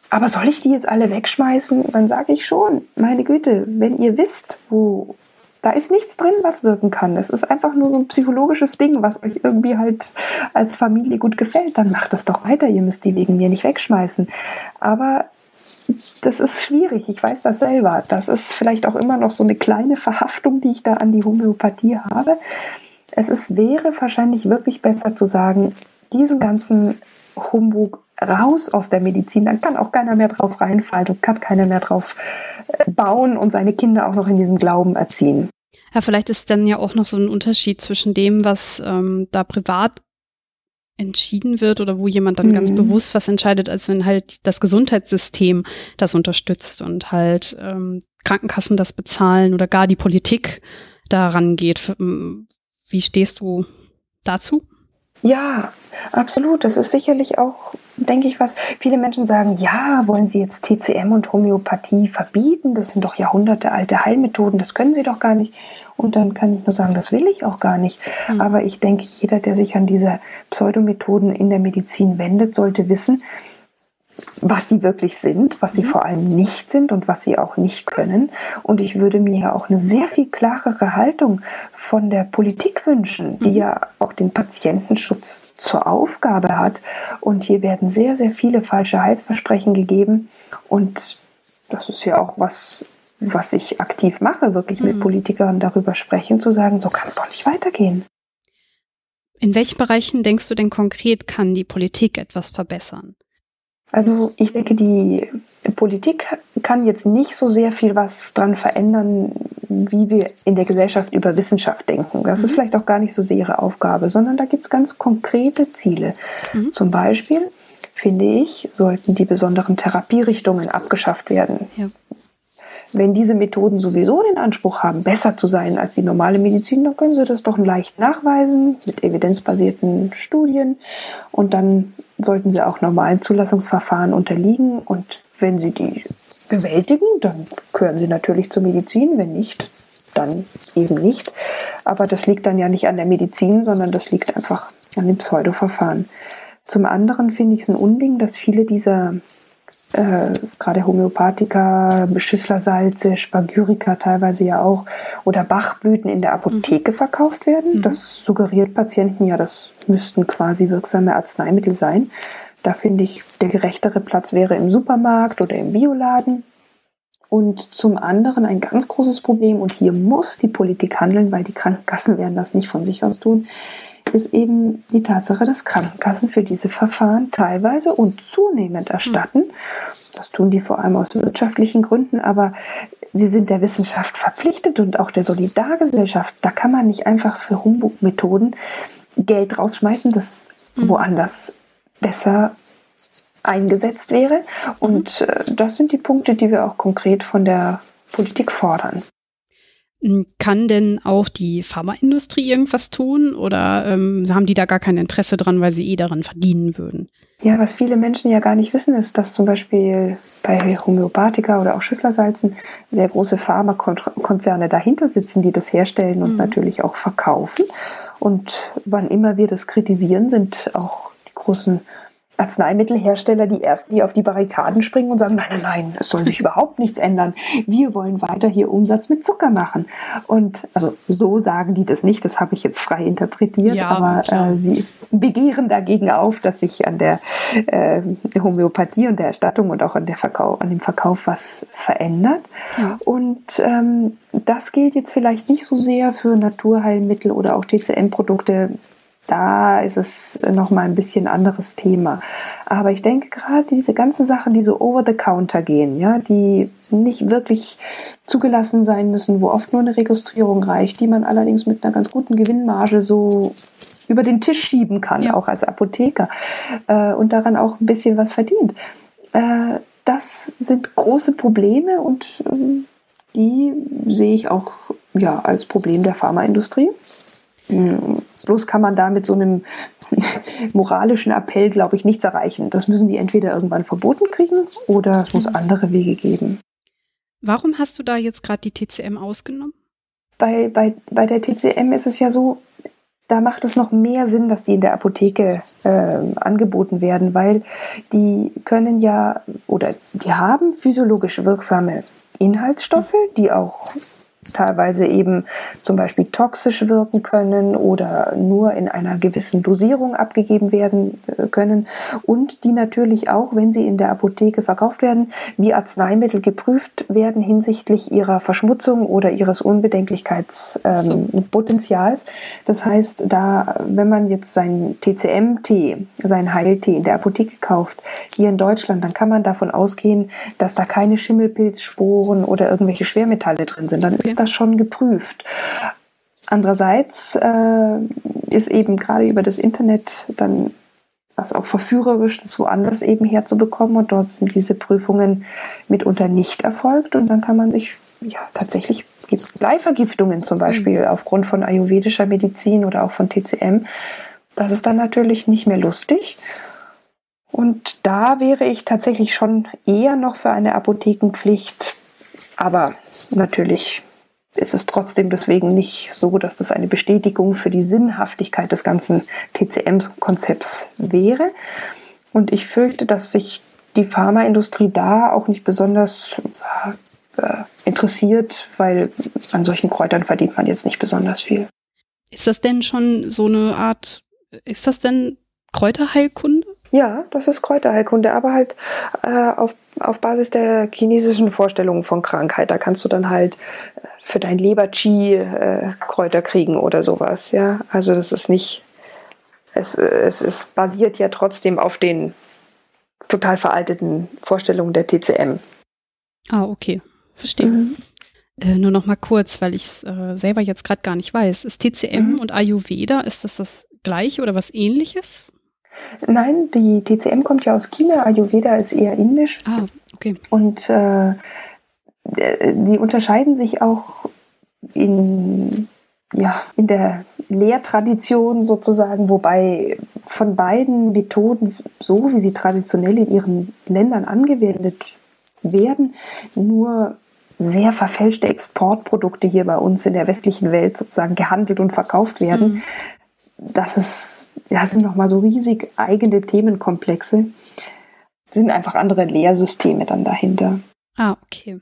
Aber soll ich die jetzt alle wegschmeißen? Dann sage ich schon, meine Güte, wenn ihr wisst, wo da ist nichts drin, was wirken kann. Es ist einfach nur so ein psychologisches Ding, was euch irgendwie halt als Familie gut gefällt. Dann macht das doch weiter. Ihr müsst die wegen mir nicht wegschmeißen. Aber das ist schwierig. Ich weiß das selber. Das ist vielleicht auch immer noch so eine kleine Verhaftung, die ich da an die Homöopathie habe. Es ist, wäre wahrscheinlich wirklich besser zu sagen, diesen ganzen Humbug raus aus der Medizin, dann kann auch keiner mehr drauf reinfallen und kann keiner mehr drauf bauen und seine Kinder auch noch in diesem Glauben erziehen. Ja, vielleicht ist dann ja auch noch so ein Unterschied zwischen dem, was ähm, da privat entschieden wird oder wo jemand dann mhm. ganz bewusst was entscheidet, als wenn halt das Gesundheitssystem das unterstützt und halt ähm, Krankenkassen das bezahlen oder gar die Politik da rangeht. Wie stehst du dazu? Ja, absolut. Das ist sicherlich auch, denke ich, was viele Menschen sagen, ja, wollen Sie jetzt TCM und Homöopathie verbieten? Das sind doch Jahrhunderte alte Heilmethoden, das können Sie doch gar nicht. Und dann kann ich nur sagen, das will ich auch gar nicht. Mhm. Aber ich denke, jeder, der sich an diese Pseudomethoden in der Medizin wendet, sollte wissen, was sie wirklich sind, was sie mhm. vor allem nicht sind und was sie auch nicht können. Und ich würde mir auch eine sehr viel klarere Haltung von der Politik wünschen, die mhm. ja auch den Patientenschutz zur Aufgabe hat. Und hier werden sehr, sehr viele falsche Heilsversprechen gegeben. Und das ist ja auch was, was ich aktiv mache, wirklich mhm. mit Politikern darüber sprechen, zu sagen, so kann es doch nicht weitergehen. In welchen Bereichen denkst du denn konkret, kann die Politik etwas verbessern? Also ich denke, die Politik kann jetzt nicht so sehr viel was dran verändern, wie wir in der Gesellschaft über Wissenschaft denken. Das mhm. ist vielleicht auch gar nicht so sehr ihre Aufgabe, sondern da gibt es ganz konkrete Ziele. Mhm. Zum Beispiel, finde ich, sollten die besonderen Therapierichtungen abgeschafft werden. Ja. Wenn diese Methoden sowieso den Anspruch haben, besser zu sein als die normale Medizin, dann können sie das doch leicht nachweisen mit evidenzbasierten Studien und dann sollten sie auch normalen Zulassungsverfahren unterliegen und wenn sie die bewältigen, dann gehören sie natürlich zur Medizin, wenn nicht, dann eben nicht. Aber das liegt dann ja nicht an der Medizin, sondern das liegt einfach an dem Pseudoverfahren. Zum anderen finde ich es ein Unding, dass viele dieser äh, gerade Homöopathika, Schüsslersalze, Spagyrika teilweise ja auch oder Bachblüten in der Apotheke mhm. verkauft werden. Mhm. Das suggeriert Patienten ja, das müssten quasi wirksame Arzneimittel sein. Da finde ich, der gerechtere Platz wäre im Supermarkt oder im Bioladen. Und zum anderen ein ganz großes Problem, und hier muss die Politik handeln, weil die Krankenkassen werden das nicht von sich aus tun, ist eben die Tatsache, dass Krankenkassen für diese Verfahren teilweise und zunehmend erstatten. Das tun die vor allem aus wirtschaftlichen Gründen, aber sie sind der Wissenschaft verpflichtet und auch der Solidargesellschaft. Da kann man nicht einfach für Humbug-Methoden Geld rausschmeißen, das mhm. woanders besser eingesetzt wäre. Und äh, das sind die Punkte, die wir auch konkret von der Politik fordern. Hm, kann denn auch die Pharmaindustrie irgendwas tun oder ähm, haben die da gar kein Interesse dran, weil sie eh daran verdienen würden? Ja, was viele Menschen ja gar nicht wissen, ist, dass zum Beispiel bei Homöopathika oder auch Schüsslersalzen sehr große Pharmakonzerne dahinter sitzen, die das herstellen und mhm. natürlich auch verkaufen. Und wann immer wir das kritisieren, sind auch die großen Arzneimittelhersteller die ersten, die auf die Barrikaden springen und sagen, nein, nein, nein, es soll sich [laughs] überhaupt nichts ändern. Wir wollen weiter hier Umsatz mit Zucker machen. Und also so sagen die das nicht, das habe ich jetzt frei interpretiert, ja, aber äh, sie begehren dagegen auf, dass sich an der äh, Homöopathie und der Erstattung und auch an, der Verkauf, an dem Verkauf was verändert. Ja. Und ähm, das gilt jetzt vielleicht nicht so sehr für Naturheilmittel oder auch TCM-Produkte, da ist es nochmal ein bisschen anderes Thema. Aber ich denke gerade diese ganzen Sachen, die so over the counter gehen, ja, die nicht wirklich zugelassen sein müssen, wo oft nur eine Registrierung reicht, die man allerdings mit einer ganz guten Gewinnmarge so über den Tisch schieben kann, ja. auch als Apotheker, äh, und daran auch ein bisschen was verdient. Äh, das sind große Probleme und äh, die sehe ich auch ja, als Problem der Pharmaindustrie. Bloß kann man da mit so einem [laughs] moralischen Appell, glaube ich, nichts erreichen. Das müssen die entweder irgendwann verboten kriegen oder es muss mhm. andere Wege geben. Warum hast du da jetzt gerade die TCM ausgenommen? Bei, bei, bei der TCM ist es ja so, da macht es noch mehr Sinn, dass die in der Apotheke äh, angeboten werden, weil die können ja oder die haben physiologisch wirksame Inhaltsstoffe, die auch teilweise eben zum Beispiel toxisch wirken können oder nur in einer gewissen Dosierung abgegeben werden äh, können und die natürlich auch, wenn sie in der Apotheke verkauft werden, wie Arzneimittel geprüft werden hinsichtlich ihrer Verschmutzung oder ihres Unbedenklichkeitspotenzials. Ähm, das heißt, da, wenn man jetzt seinen TCM-Tee, seinen Heiltee in der Apotheke kauft, hier in Deutschland, dann kann man davon ausgehen, dass da keine Schimmelpilzsporen oder irgendwelche Schwermetalle drin sind. Dann ist ist das schon geprüft. Andererseits äh, ist eben gerade über das Internet dann was auch verführerisch, das woanders eben herzubekommen und dort sind diese Prüfungen mitunter nicht erfolgt und dann kann man sich ja tatsächlich Bleivergiftungen zum Beispiel mhm. aufgrund von ayurvedischer Medizin oder auch von TCM. Das ist dann natürlich nicht mehr lustig. Und da wäre ich tatsächlich schon eher noch für eine Apothekenpflicht, aber natürlich ist es trotzdem deswegen nicht so, dass das eine Bestätigung für die Sinnhaftigkeit des ganzen TCM-Konzepts wäre. Und ich fürchte, dass sich die Pharmaindustrie da auch nicht besonders äh, interessiert, weil an solchen Kräutern verdient man jetzt nicht besonders viel. Ist das denn schon so eine Art, ist das denn Kräuterheilkunde? Ja, das ist Kräuterheilkunde, aber halt äh, auf, auf Basis der chinesischen Vorstellungen von Krankheit. Da kannst du dann halt äh, für dein Leber-Chi äh, Kräuter kriegen oder sowas. Ja, also das ist nicht, es, es, es basiert ja trotzdem auf den total veralteten Vorstellungen der TCM. Ah, okay, verstehe. Mhm. Äh, nur noch mal kurz, weil ich es äh, selber jetzt gerade gar nicht weiß. Ist TCM mhm. und Ayurveda, ist das das gleiche oder was ähnliches? Nein, die TCM kommt ja aus China, Ayurveda ist eher indisch. Ah, okay. Und äh, äh, die unterscheiden sich auch in, ja, in der Lehrtradition sozusagen, wobei von beiden Methoden, so wie sie traditionell in ihren Ländern angewendet werden, nur sehr verfälschte Exportprodukte hier bei uns in der westlichen Welt sozusagen gehandelt und verkauft werden. Mhm. Das ist, das sind nochmal so riesig eigene Themenkomplexe. Das sind einfach andere Lehrsysteme dann dahinter. Ah, okay.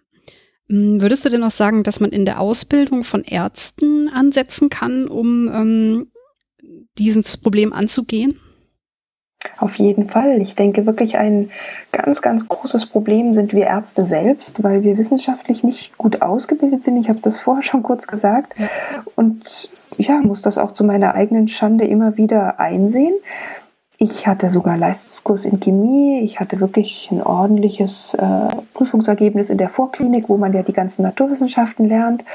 Hm, würdest du denn auch sagen, dass man in der Ausbildung von Ärzten ansetzen kann, um ähm, dieses Problem anzugehen? Auf jeden Fall. Ich denke wirklich ein ganz, ganz großes Problem sind wir Ärzte selbst, weil wir wissenschaftlich nicht gut ausgebildet sind. Ich habe das [laughs] vorher schon kurz gesagt. Und ja, muss das auch zu meiner eigenen Schande immer wieder einsehen. Ich hatte sogar Leistungskurs in Chemie. Ich hatte wirklich ein ordentliches äh, Prüfungsergebnis in der Vorklinik, wo man ja die ganzen Naturwissenschaften lernt.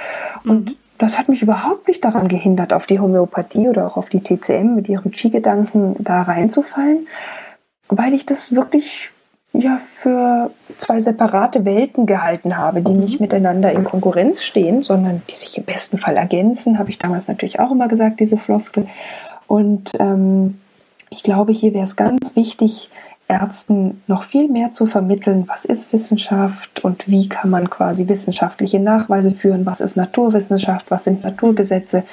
Und mhm. das hat mich überhaupt nicht daran gehindert, auf die Homöopathie oder auch auf die TCM mit ihrem Chi-Gedanken da reinzufallen, weil ich das wirklich ja für zwei separate Welten gehalten habe, die mhm. nicht miteinander in Konkurrenz stehen, sondern die sich im besten Fall ergänzen, habe ich damals natürlich auch immer gesagt, diese Floskel. Und ähm, ich glaube, hier wäre es ganz wichtig, Ärzten noch viel mehr zu vermitteln, was ist Wissenschaft und wie kann man quasi wissenschaftliche Nachweise führen, was ist Naturwissenschaft, was sind Naturgesetze,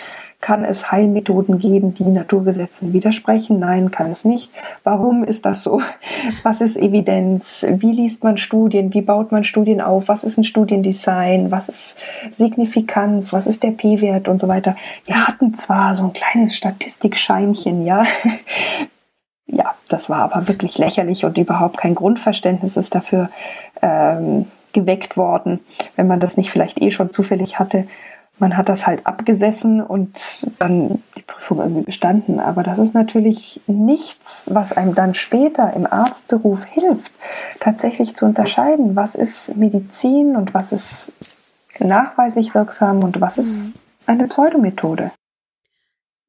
kann es Heilmethoden geben, die Naturgesetzen widersprechen? Nein, kann es nicht. Warum ist das so? Was ist Evidenz? Wie liest man Studien? Wie baut man Studien auf? Was ist ein Studiendesign? Was ist Signifikanz? Was ist der P-Wert und so weiter? Wir hatten zwar so ein kleines Statistikscheinchen, ja. [laughs] Ja, das war aber wirklich lächerlich und überhaupt kein Grundverständnis ist dafür ähm, geweckt worden, wenn man das nicht vielleicht eh schon zufällig hatte man hat das halt abgesessen und dann die Prüfung irgendwie bestanden. Aber das ist natürlich nichts, was einem dann später im Arztberuf hilft, tatsächlich zu unterscheiden, was ist Medizin und was ist nachweislich wirksam und was ist eine Pseudomethode.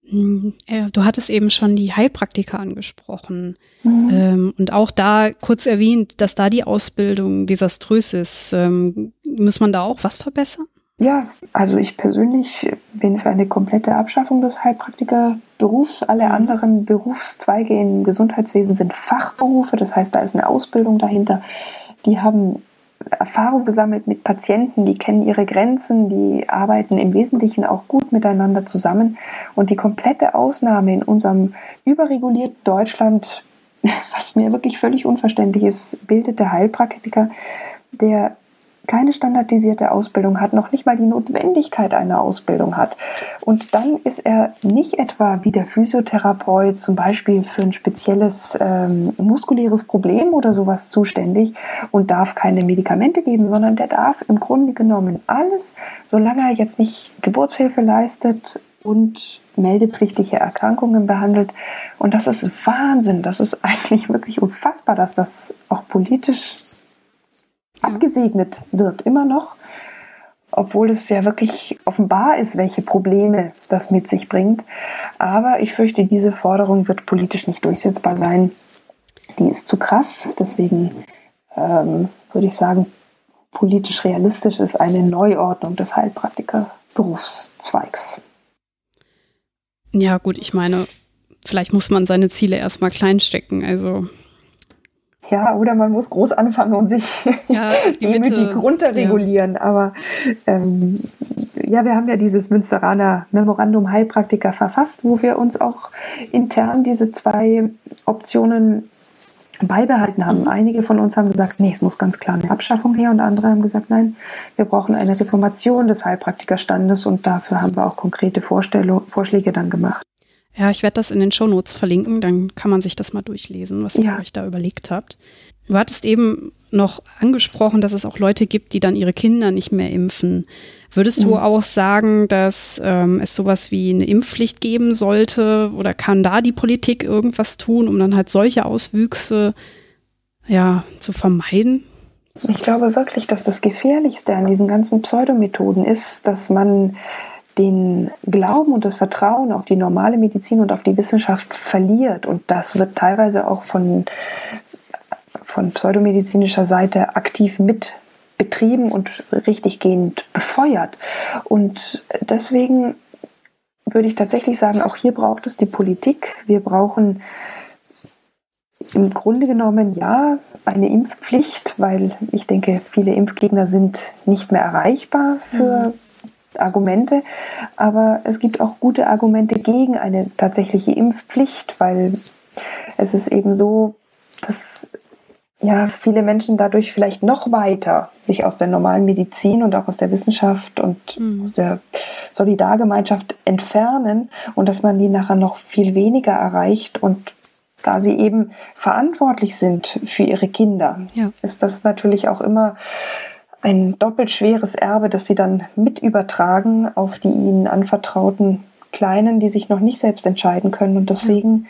Du hattest eben schon die Heilpraktiker angesprochen mhm. Ähm, und auch da kurz erwähnt, dass da die Ausbildung desaströs ist. Ähm, muss man da auch was verbessern? Ja, also ich persönlich bin für eine komplette Abschaffung des Heilpraktikerberufs. Alle anderen Berufszweige im Gesundheitswesen sind Fachberufe, das heißt, da ist eine Ausbildung dahinter. Die haben Erfahrung gesammelt mit Patienten, die kennen ihre Grenzen, die arbeiten im Wesentlichen auch gut miteinander zusammen. Und die komplette Ausnahme in unserem überregulierten Deutschland, [laughs] was mir wirklich völlig unverständlich ist, bildet der Heilpraktiker, der keine standardisierte Ausbildung hat, noch nicht mal die Notwendigkeit einer Ausbildung hat. Und dann ist er nicht etwa wie der Physiotherapeut zum Beispiel für ein spezielles ähm, muskuläres Problem oder sowas zuständig und darf keine Medikamente geben, sondern der darf im Grunde genommen alles, solange er jetzt nicht Geburtshilfe leistet und meldepflichtige Erkrankungen behandelt. Und das ist Wahnsinn. Das ist [laughs] eigentlich wirklich unfassbar, dass das auch politisch abgesegnet wird, immer noch, obwohl es ja wirklich offenbar ist, welche Probleme das mit sich bringt. Aber ich fürchte, diese Forderung wird politisch nicht durchsetzbar sein. Die ist zu krass, deswegen ähm, würde ich sagen, politisch realistisch ist eine Neuordnung des Heilpraktiker-Berufszweigs. Ja, gut, ich meine, vielleicht muss man seine Ziele erstmal klein stecken. Also ja, oder man muss groß anfangen und sich ja, [laughs] demütig runterregulieren. Ja. Aber ähm, ja, wir haben ja dieses Münsteraner Memorandum Heilpraktiker verfasst, wo wir uns auch intern diese zwei Optionen beibehalten haben. Mhm. Einige von uns haben gesagt, nee, es muss ganz klar eine Abschaffung her und andere haben gesagt, nein, wir brauchen eine Reformation des Heilpraktikerstandes und dafür haben wir auch konkrete Vorstellung, Vorschläge dann gemacht. Ja, ich werde das in den Shownotes verlinken, dann kann man sich das mal durchlesen, was ja. ihr euch da überlegt habt. Du hattest eben noch angesprochen, dass es auch Leute gibt, die dann ihre Kinder nicht mehr impfen. Würdest du mhm. auch sagen, dass ähm, es sowas wie eine Impfpflicht geben sollte oder kann da die Politik irgendwas tun, um dann halt solche Auswüchse ja, zu vermeiden? Ich glaube wirklich, dass das Gefährlichste an diesen ganzen Pseudomethoden ist, dass man den Glauben und das Vertrauen auf die normale Medizin und auf die Wissenschaft verliert. Und das wird teilweise auch von, von pseudomedizinischer Seite aktiv mit betrieben und richtiggehend befeuert. Und deswegen würde ich tatsächlich sagen, auch hier braucht es die Politik. Wir brauchen im Grunde genommen ja eine Impfpflicht, weil ich denke, viele Impfgegner sind nicht mehr erreichbar für mhm. Argumente, aber es gibt auch gute Argumente gegen eine tatsächliche Impfpflicht, weil es ist eben so, dass ja, viele Menschen dadurch vielleicht noch weiter sich aus der normalen Medizin und auch aus der Wissenschaft und mhm. aus der Solidargemeinschaft entfernen und dass man die nachher noch viel weniger erreicht und da sie eben verantwortlich sind für ihre Kinder, ja. ist das natürlich auch immer ein doppelt schweres Erbe, das sie dann mit übertragen auf die ihnen anvertrauten Kleinen, die sich noch nicht selbst entscheiden können. Und deswegen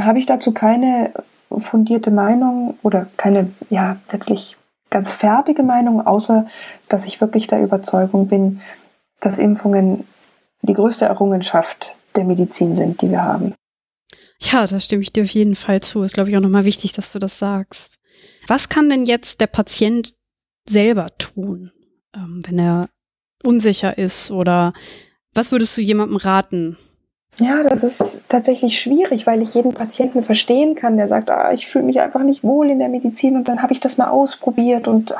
habe ich dazu keine fundierte Meinung oder keine, ja, letztlich ganz fertige Meinung, außer dass ich wirklich der Überzeugung bin, dass Impfungen die größte Errungenschaft der Medizin sind, die wir haben. Ja, da stimme ich dir auf jeden Fall zu. Ist, glaube ich, auch nochmal wichtig, dass du das sagst. Was kann denn jetzt der Patient selber tun, ähm, wenn er unsicher ist oder was würdest du jemandem raten, ja, das ist tatsächlich schwierig, weil ich jeden Patienten verstehen kann, der sagt, ah, ich fühle mich einfach nicht wohl in der Medizin und dann habe ich das mal ausprobiert und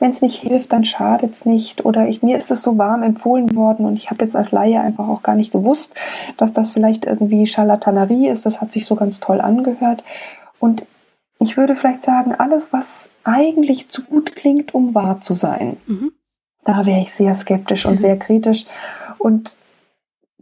wenn es nicht hilft, dann schadet es nicht oder ich, mir ist es so warm empfohlen worden und ich habe jetzt als Laie einfach auch gar nicht gewusst, dass das vielleicht irgendwie Scharlatanerie ist. Das hat sich so ganz toll angehört und ich würde vielleicht sagen, alles, was eigentlich zu gut klingt, um wahr zu sein, mhm. da wäre ich sehr skeptisch und sehr kritisch und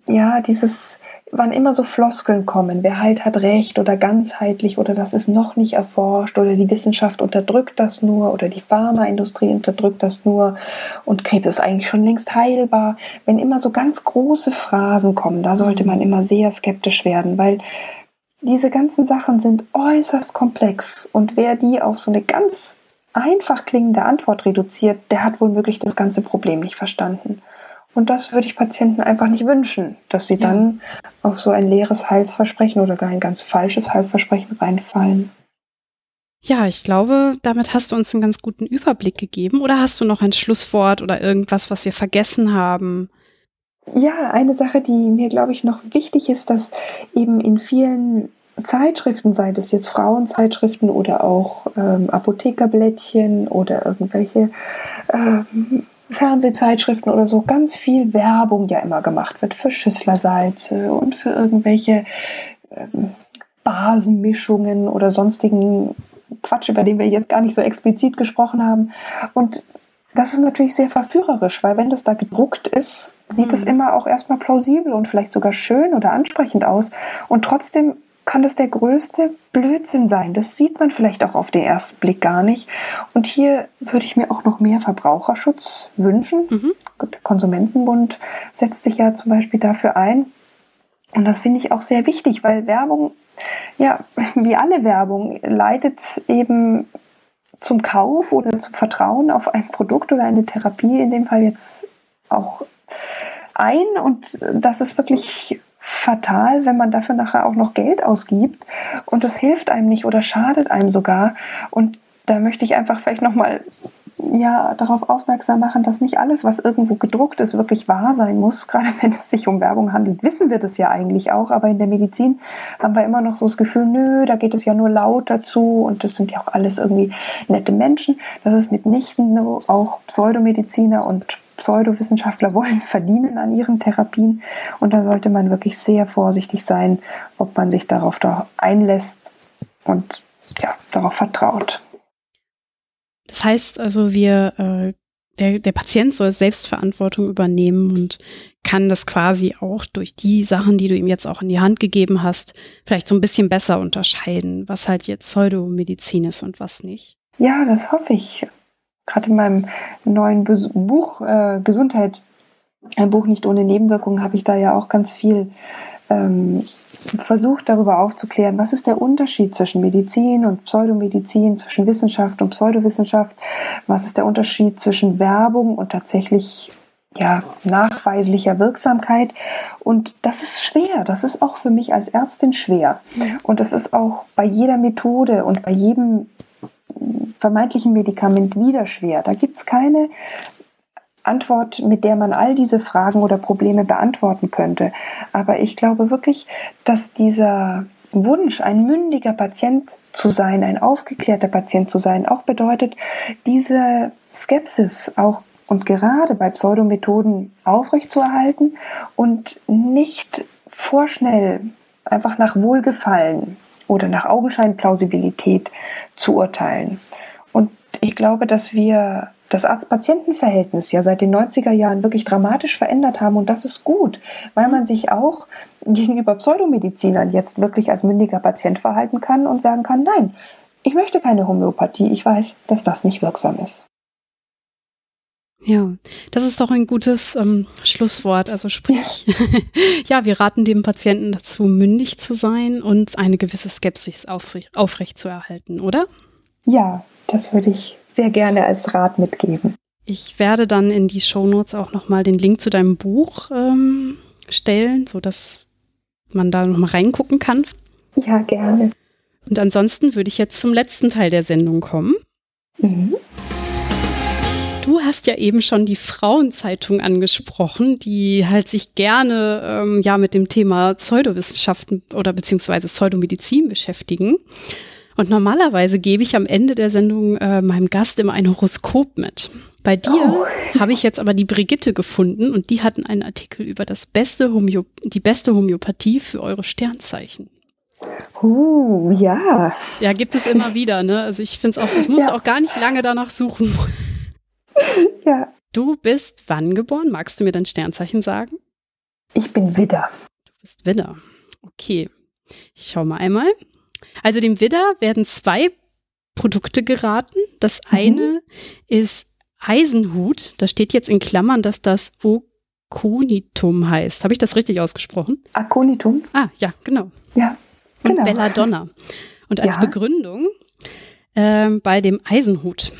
ja, dieses wann immer so Floskeln kommen, wer halt hat recht oder ganzheitlich oder das ist noch nicht erforscht oder die Wissenschaft unterdrückt das nur oder die Pharmaindustrie unterdrückt das nur und Krebs ist eigentlich schon längst heilbar. Wenn immer so ganz große Phrasen kommen, da sollte man immer sehr skeptisch werden, weil diese ganzen Sachen sind äußerst komplex und wer die auf so eine ganz einfach klingende Antwort reduziert, der hat wohl wirklich das ganze Problem nicht verstanden. Und das würde ich Patienten einfach nicht wünschen, dass sie ja. dann auf so ein leeres Heilsversprechen oder gar ein ganz falsches Heilsversprechen reinfallen. Ja, ich glaube, damit hast du uns einen ganz guten Überblick gegeben. Oder hast du noch ein Schlusswort oder irgendwas, was wir vergessen haben? Ja, eine Sache, die mir, glaube ich, noch wichtig ist, dass eben in vielen Zeitschriften, sei das jetzt Frauenzeitschriften oder auch ähm, Apothekerblättchen oder irgendwelche ähm, Fernsehzeitschriften oder so ganz viel Werbung ja immer gemacht wird für Schüsslersalze und für irgendwelche ähm, Basenmischungen oder sonstigen Quatsch, über den wir jetzt gar nicht so explizit gesprochen haben. Und das ist natürlich sehr verführerisch, weil wenn das da gedruckt ist, sieht es mhm. immer auch erstmal plausibel und vielleicht sogar schön oder ansprechend aus. Und trotzdem kann das der größte Blödsinn sein. Das sieht man vielleicht auch auf den ersten Blick gar nicht. Und hier würde ich mir auch noch mehr Verbraucherschutz wünschen. Mhm. Der Konsumentenbund setzt sich ja zum Beispiel dafür ein. Und das finde ich auch sehr wichtig, weil Werbung, ja, [laughs] wie alle Werbung, leitet eben zum Kauf oder zum Vertrauen auf ein Produkt oder eine Therapie, in dem Fall jetzt auch ein. Und das ist wirklich fatal, wenn man dafür nachher auch noch Geld ausgibt und das hilft einem nicht oder schadet einem sogar. Und da möchte ich einfach vielleicht nochmal ja, darauf aufmerksam machen, dass nicht alles, was irgendwo gedruckt ist, wirklich wahr sein muss. Gerade wenn es sich um Werbung handelt, wissen wir das ja eigentlich auch. Aber in der Medizin haben wir immer noch so das Gefühl, nö, da geht es ja nur laut dazu und das sind ja auch alles irgendwie nette Menschen. Das ist mitnichten so. Auch Pseudomediziner und Pseudowissenschaftler [laughs] wollen verdienen an ihren Therapien. Und da sollte man wirklich sehr vorsichtig sein, ob man sich darauf da einlässt und ja, darauf vertraut. Das heißt also, wir, äh, der, der Patient soll Selbstverantwortung übernehmen und kann das quasi auch durch die Sachen, die du ihm jetzt auch in die Hand gegeben hast, vielleicht so ein bisschen besser unterscheiden, was halt jetzt Pseudomedizin ist und was nicht. Ja, das hoffe ich gerade in meinem neuen Buch äh, Gesundheit, ein Buch nicht ohne Nebenwirkungen, habe ich da ja auch ganz viel ähm, versucht darüber aufzuklären, was ist der Unterschied zwischen Medizin und Pseudomedizin, zwischen Wissenschaft und Pseudowissenschaft, was ist der Unterschied zwischen Werbung und tatsächlich ja, nachweislicher Wirksamkeit. Und das ist schwer. Das ist auch für mich als Ärztin schwer. Und das ist auch bei jeder Methode und bei jedem vermeintlichen Medikament wieder schwer. Da gibt es keine Antwort, mit der man all diese Fragen oder Probleme beantworten könnte. Aber ich glaube wirklich, dass dieser Wunsch, ein mündiger Patient zu sein, ein aufgeklärter Patient zu sein, auch bedeutet, diese Skepsis auch und gerade bei Pseudomethoden aufrechtzuerhalten und nicht vorschnell einfach nach Wohlgefallen oder nach Augenscheinplausibilität zu urteilen. Und ich glaube, dass wir das Arzt-Patienten-Verhältnis ja seit den 90er Jahren wirklich dramatisch verändert haben. Und das ist gut, weil man sich auch gegenüber Pseudomedizinern jetzt wirklich als mündiger Patient verhalten kann und sagen kann, nein, ich möchte keine Homöopathie. Ich weiß, dass das nicht wirksam ist. Ja, das ist doch ein gutes ähm, Schlusswort. Also sprich, ja. [laughs] ja. wir raten dem Patienten dazu, mündig zu sein und eine gewisse Skepsis auf sich, aufrecht zu erhalten, oder? Ja, das würde ich sehr gerne als Rat mitgeben. Ich werde dann in die Shownotes auch nochmal den Link zu deinem Buch ähm, stellen, sodass man da nochmal reingucken kann. Ja, gerne. Und ansonsten würde ich jetzt zum letzten Teil der Sendung kommen. Mhm. Du hast ja eben schon die Frauenzeitung angesprochen, die halt sich gerne ähm, ja mit dem Thema Pseudowissenschaften oder beziehungsweise Pseudomedizin beschäftigen. Und normalerweise gebe ich am Ende der Sendung äh, meinem Gast immer ein Horoskop mit. Bei dir oh. habe ich jetzt aber die Brigitte gefunden und die hatten einen Artikel über das beste Homö die beste Homöopathie für eure Sternzeichen. Uh, ja. Ja, gibt es immer wieder, ne? Also ich finde es auch, ich musste ja. auch gar nicht lange danach suchen. [laughs] ja. Du bist wann geboren? Magst du mir dein Sternzeichen sagen? Ich bin Widder. Du bist Widder. Okay. Ich schau mal einmal. Also dem Widder werden zwei Produkte geraten. Das mhm. eine ist Eisenhut. Da steht jetzt in Klammern, dass das Aconitum heißt. Habe ich das richtig ausgesprochen? Aconitum? Ah, ja, genau. Ja, genau. Und Belladonna. Und als ja. Begründung äh, bei dem Eisenhut.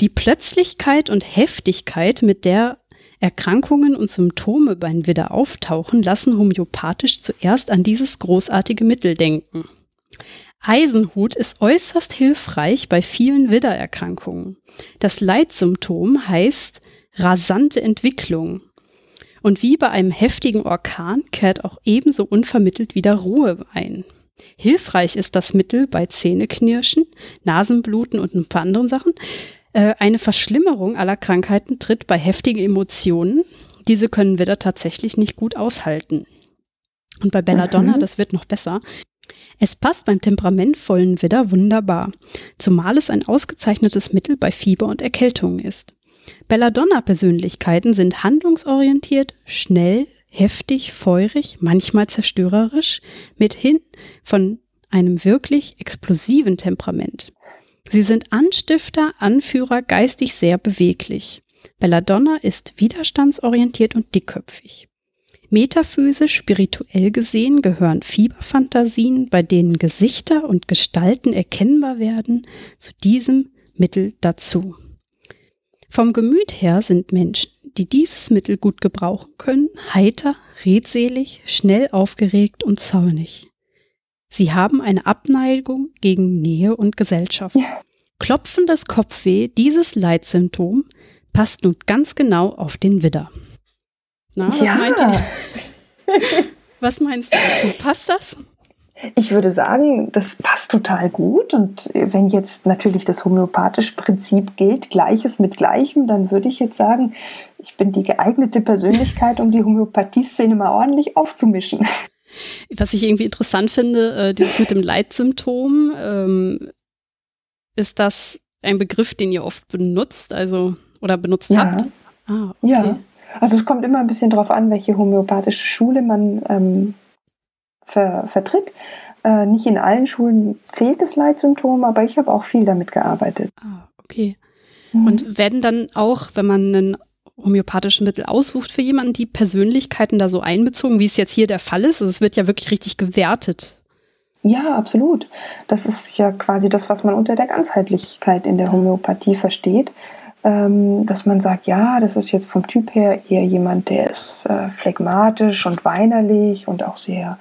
Die Plötzlichkeit und Heftigkeit, mit der Erkrankungen und Symptome beim Widder auftauchen, lassen homöopathisch zuerst an dieses großartige Mittel denken. Eisenhut ist äußerst hilfreich bei vielen Widdererkrankungen. Das Leitsymptom heißt rasante Entwicklung. Und wie bei einem heftigen Orkan kehrt auch ebenso unvermittelt wieder Ruhe ein. Hilfreich ist das Mittel bei Zähneknirschen, Nasenbluten und ein paar anderen Sachen. Äh, eine Verschlimmerung aller Krankheiten tritt bei heftigen Emotionen. Diese können Widder tatsächlich nicht gut aushalten. Und bei Belladonna, mhm. das wird noch besser, es passt beim temperamentvollen Widder wunderbar, zumal es ein ausgezeichnetes Mittel bei Fieber und Erkältungen ist. Belladonna-Persönlichkeiten sind handlungsorientiert, schnell, heftig, feurig, manchmal zerstörerisch, mithin von einem wirklich explosiven Temperament. Sie sind Anstifter, Anführer, geistig sehr beweglich. Belladonna ist widerstandsorientiert und dickköpfig. Metaphysisch, spirituell gesehen gehören Fieberfantasien, bei denen Gesichter und Gestalten erkennbar werden, zu diesem Mittel dazu. Vom Gemüt her sind Menschen, die dieses Mittel gut gebrauchen können, heiter, redselig, schnell aufgeregt und zornig. Sie haben eine Abneigung gegen Nähe und Gesellschaft. Ja. Klopfendes Kopfweh, dieses Leitsymptom, passt nun ganz genau auf den Widder. Na, was, ja. meint ihr? [laughs] was meinst du dazu? Passt das? Ich würde sagen, das passt total gut. Und wenn jetzt natürlich das homöopathische Prinzip gilt, Gleiches mit Gleichem, dann würde ich jetzt sagen, ich bin die geeignete Persönlichkeit, um die Homöopathie-Szene mal ordentlich aufzumischen. Was ich irgendwie interessant finde, äh, dieses mit dem Leitsymptom, ähm, ist das ein Begriff, den ihr oft benutzt, also oder benutzt ja. habt? Ah, okay. Ja. Also es kommt immer ein bisschen darauf an, welche homöopathische Schule man ähm, ver vertritt. Äh, nicht in allen Schulen zählt das Leitsymptom, aber ich habe auch viel damit gearbeitet. Ah, okay. Mhm. Und werden dann auch, wenn man ein homöopathische Mittel aussucht für jemanden, die Persönlichkeiten da so einbezogen, wie es jetzt hier der Fall ist? Also es wird ja wirklich richtig gewertet. Ja, absolut. Das ist ja quasi das, was man unter der Ganzheitlichkeit in der Homöopathie versteht dass man sagt, ja, das ist jetzt vom Typ her eher jemand, der ist äh, phlegmatisch und weinerlich und auch sehr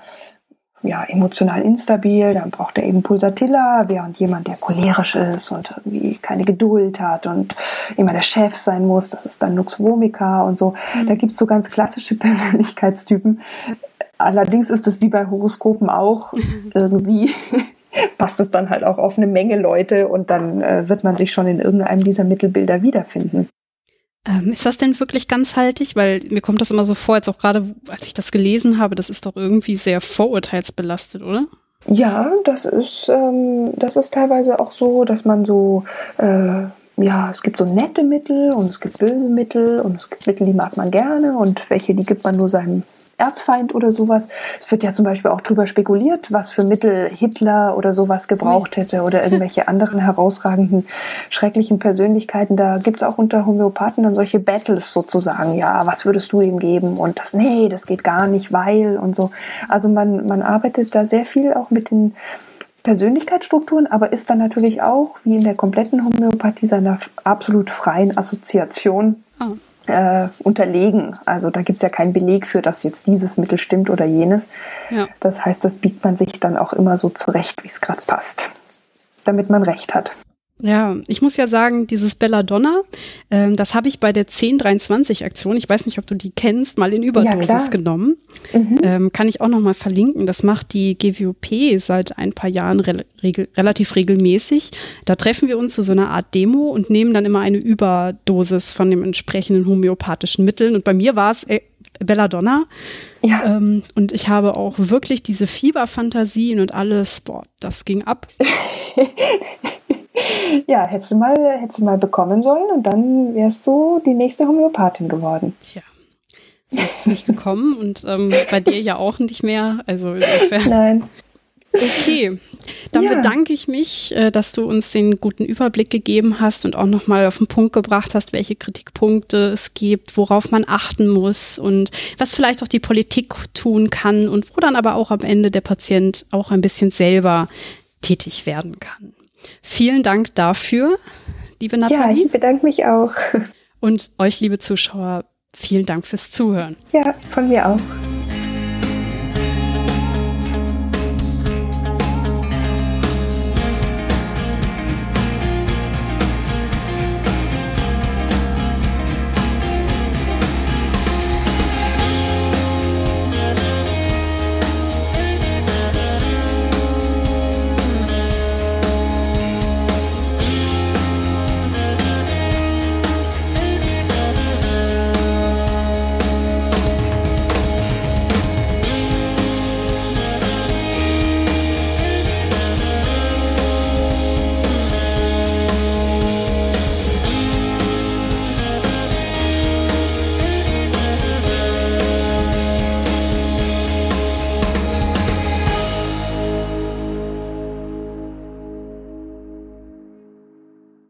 ja, emotional instabil, dann braucht er eben Pulsatilla, während jemand, der cholerisch ist und irgendwie keine Geduld hat und immer der Chef sein muss, das ist dann Nux vomica und so. Mhm. Da gibt es so ganz klassische [laughs] Persönlichkeitstypen. Allerdings ist es wie bei Horoskopen auch [laughs] irgendwie passt es dann halt auch auf eine Menge Leute und dann äh, wird man sich schon in irgendeinem dieser Mittelbilder wiederfinden. Ähm, ist das denn wirklich ganzhaltig? Weil mir kommt das immer so vor, jetzt auch gerade, als ich das gelesen habe, das ist doch irgendwie sehr vorurteilsbelastet, oder? Ja, das ist, ähm, das ist teilweise auch so, dass man so, äh, ja, es gibt so nette Mittel und es gibt böse Mittel und es gibt Mittel, die mag man gerne und welche, die gibt man nur seinem Erzfeind oder sowas. Es wird ja zum Beispiel auch darüber spekuliert, was für Mittel Hitler oder sowas gebraucht hätte oder [laughs] irgendwelche anderen herausragenden, schrecklichen Persönlichkeiten. Da gibt es auch unter Homöopathen dann solche Battles sozusagen. Ja, was würdest du ihm geben? Und das, nee, das geht gar nicht, weil und so. Also man, man arbeitet da sehr viel auch mit den Persönlichkeitsstrukturen, aber ist dann natürlich auch, wie in der kompletten Homöopathie, seiner absolut freien Assoziation oh äh, unterlegen. Also da gibt es ja keinen Beleg für, dass jetzt dieses Mittel stimmt oder jenes. Ja. Das heißt, das biegt man sich dann auch immer so zurecht, wie es gerade passt, damit man recht hat. Ja, ich muss ja sagen, dieses Belladonna, ähm, das habe ich bei der 1023-Aktion, ich weiß nicht, ob du die kennst, mal in Überdosis ja, genommen. Mhm. Ähm, kann ich auch noch mal verlinken. Das macht die GWOP seit ein paar Jahren re regel relativ regelmäßig. Da treffen wir uns zu so einer Art Demo und nehmen dann immer eine Überdosis von dem entsprechenden homöopathischen Mitteln. Und bei mir war es äh, Belladonna. Ja. Ähm, und ich habe auch wirklich diese Fieberfantasien und alles, boah, das ging ab. [laughs] [laughs] ja, hättest du, mal, hättest du mal bekommen sollen und dann wärst du die nächste Homöopathin geworden. Tja. So ist es nicht gekommen und ähm, bei dir ja auch nicht mehr. Also insofern. Nein. Okay, dann ja. bedanke ich mich, äh, dass du uns den guten Überblick gegeben hast und auch nochmal auf den Punkt gebracht hast, welche Kritikpunkte es gibt, worauf man achten muss und was vielleicht auch die Politik tun kann und wo dann aber auch am Ende der Patient auch ein bisschen selber tätig werden kann. Vielen Dank dafür, liebe Nathalie. Ja, ich bedanke mich auch. Und euch, liebe Zuschauer, vielen Dank fürs Zuhören. Ja, von mir auch.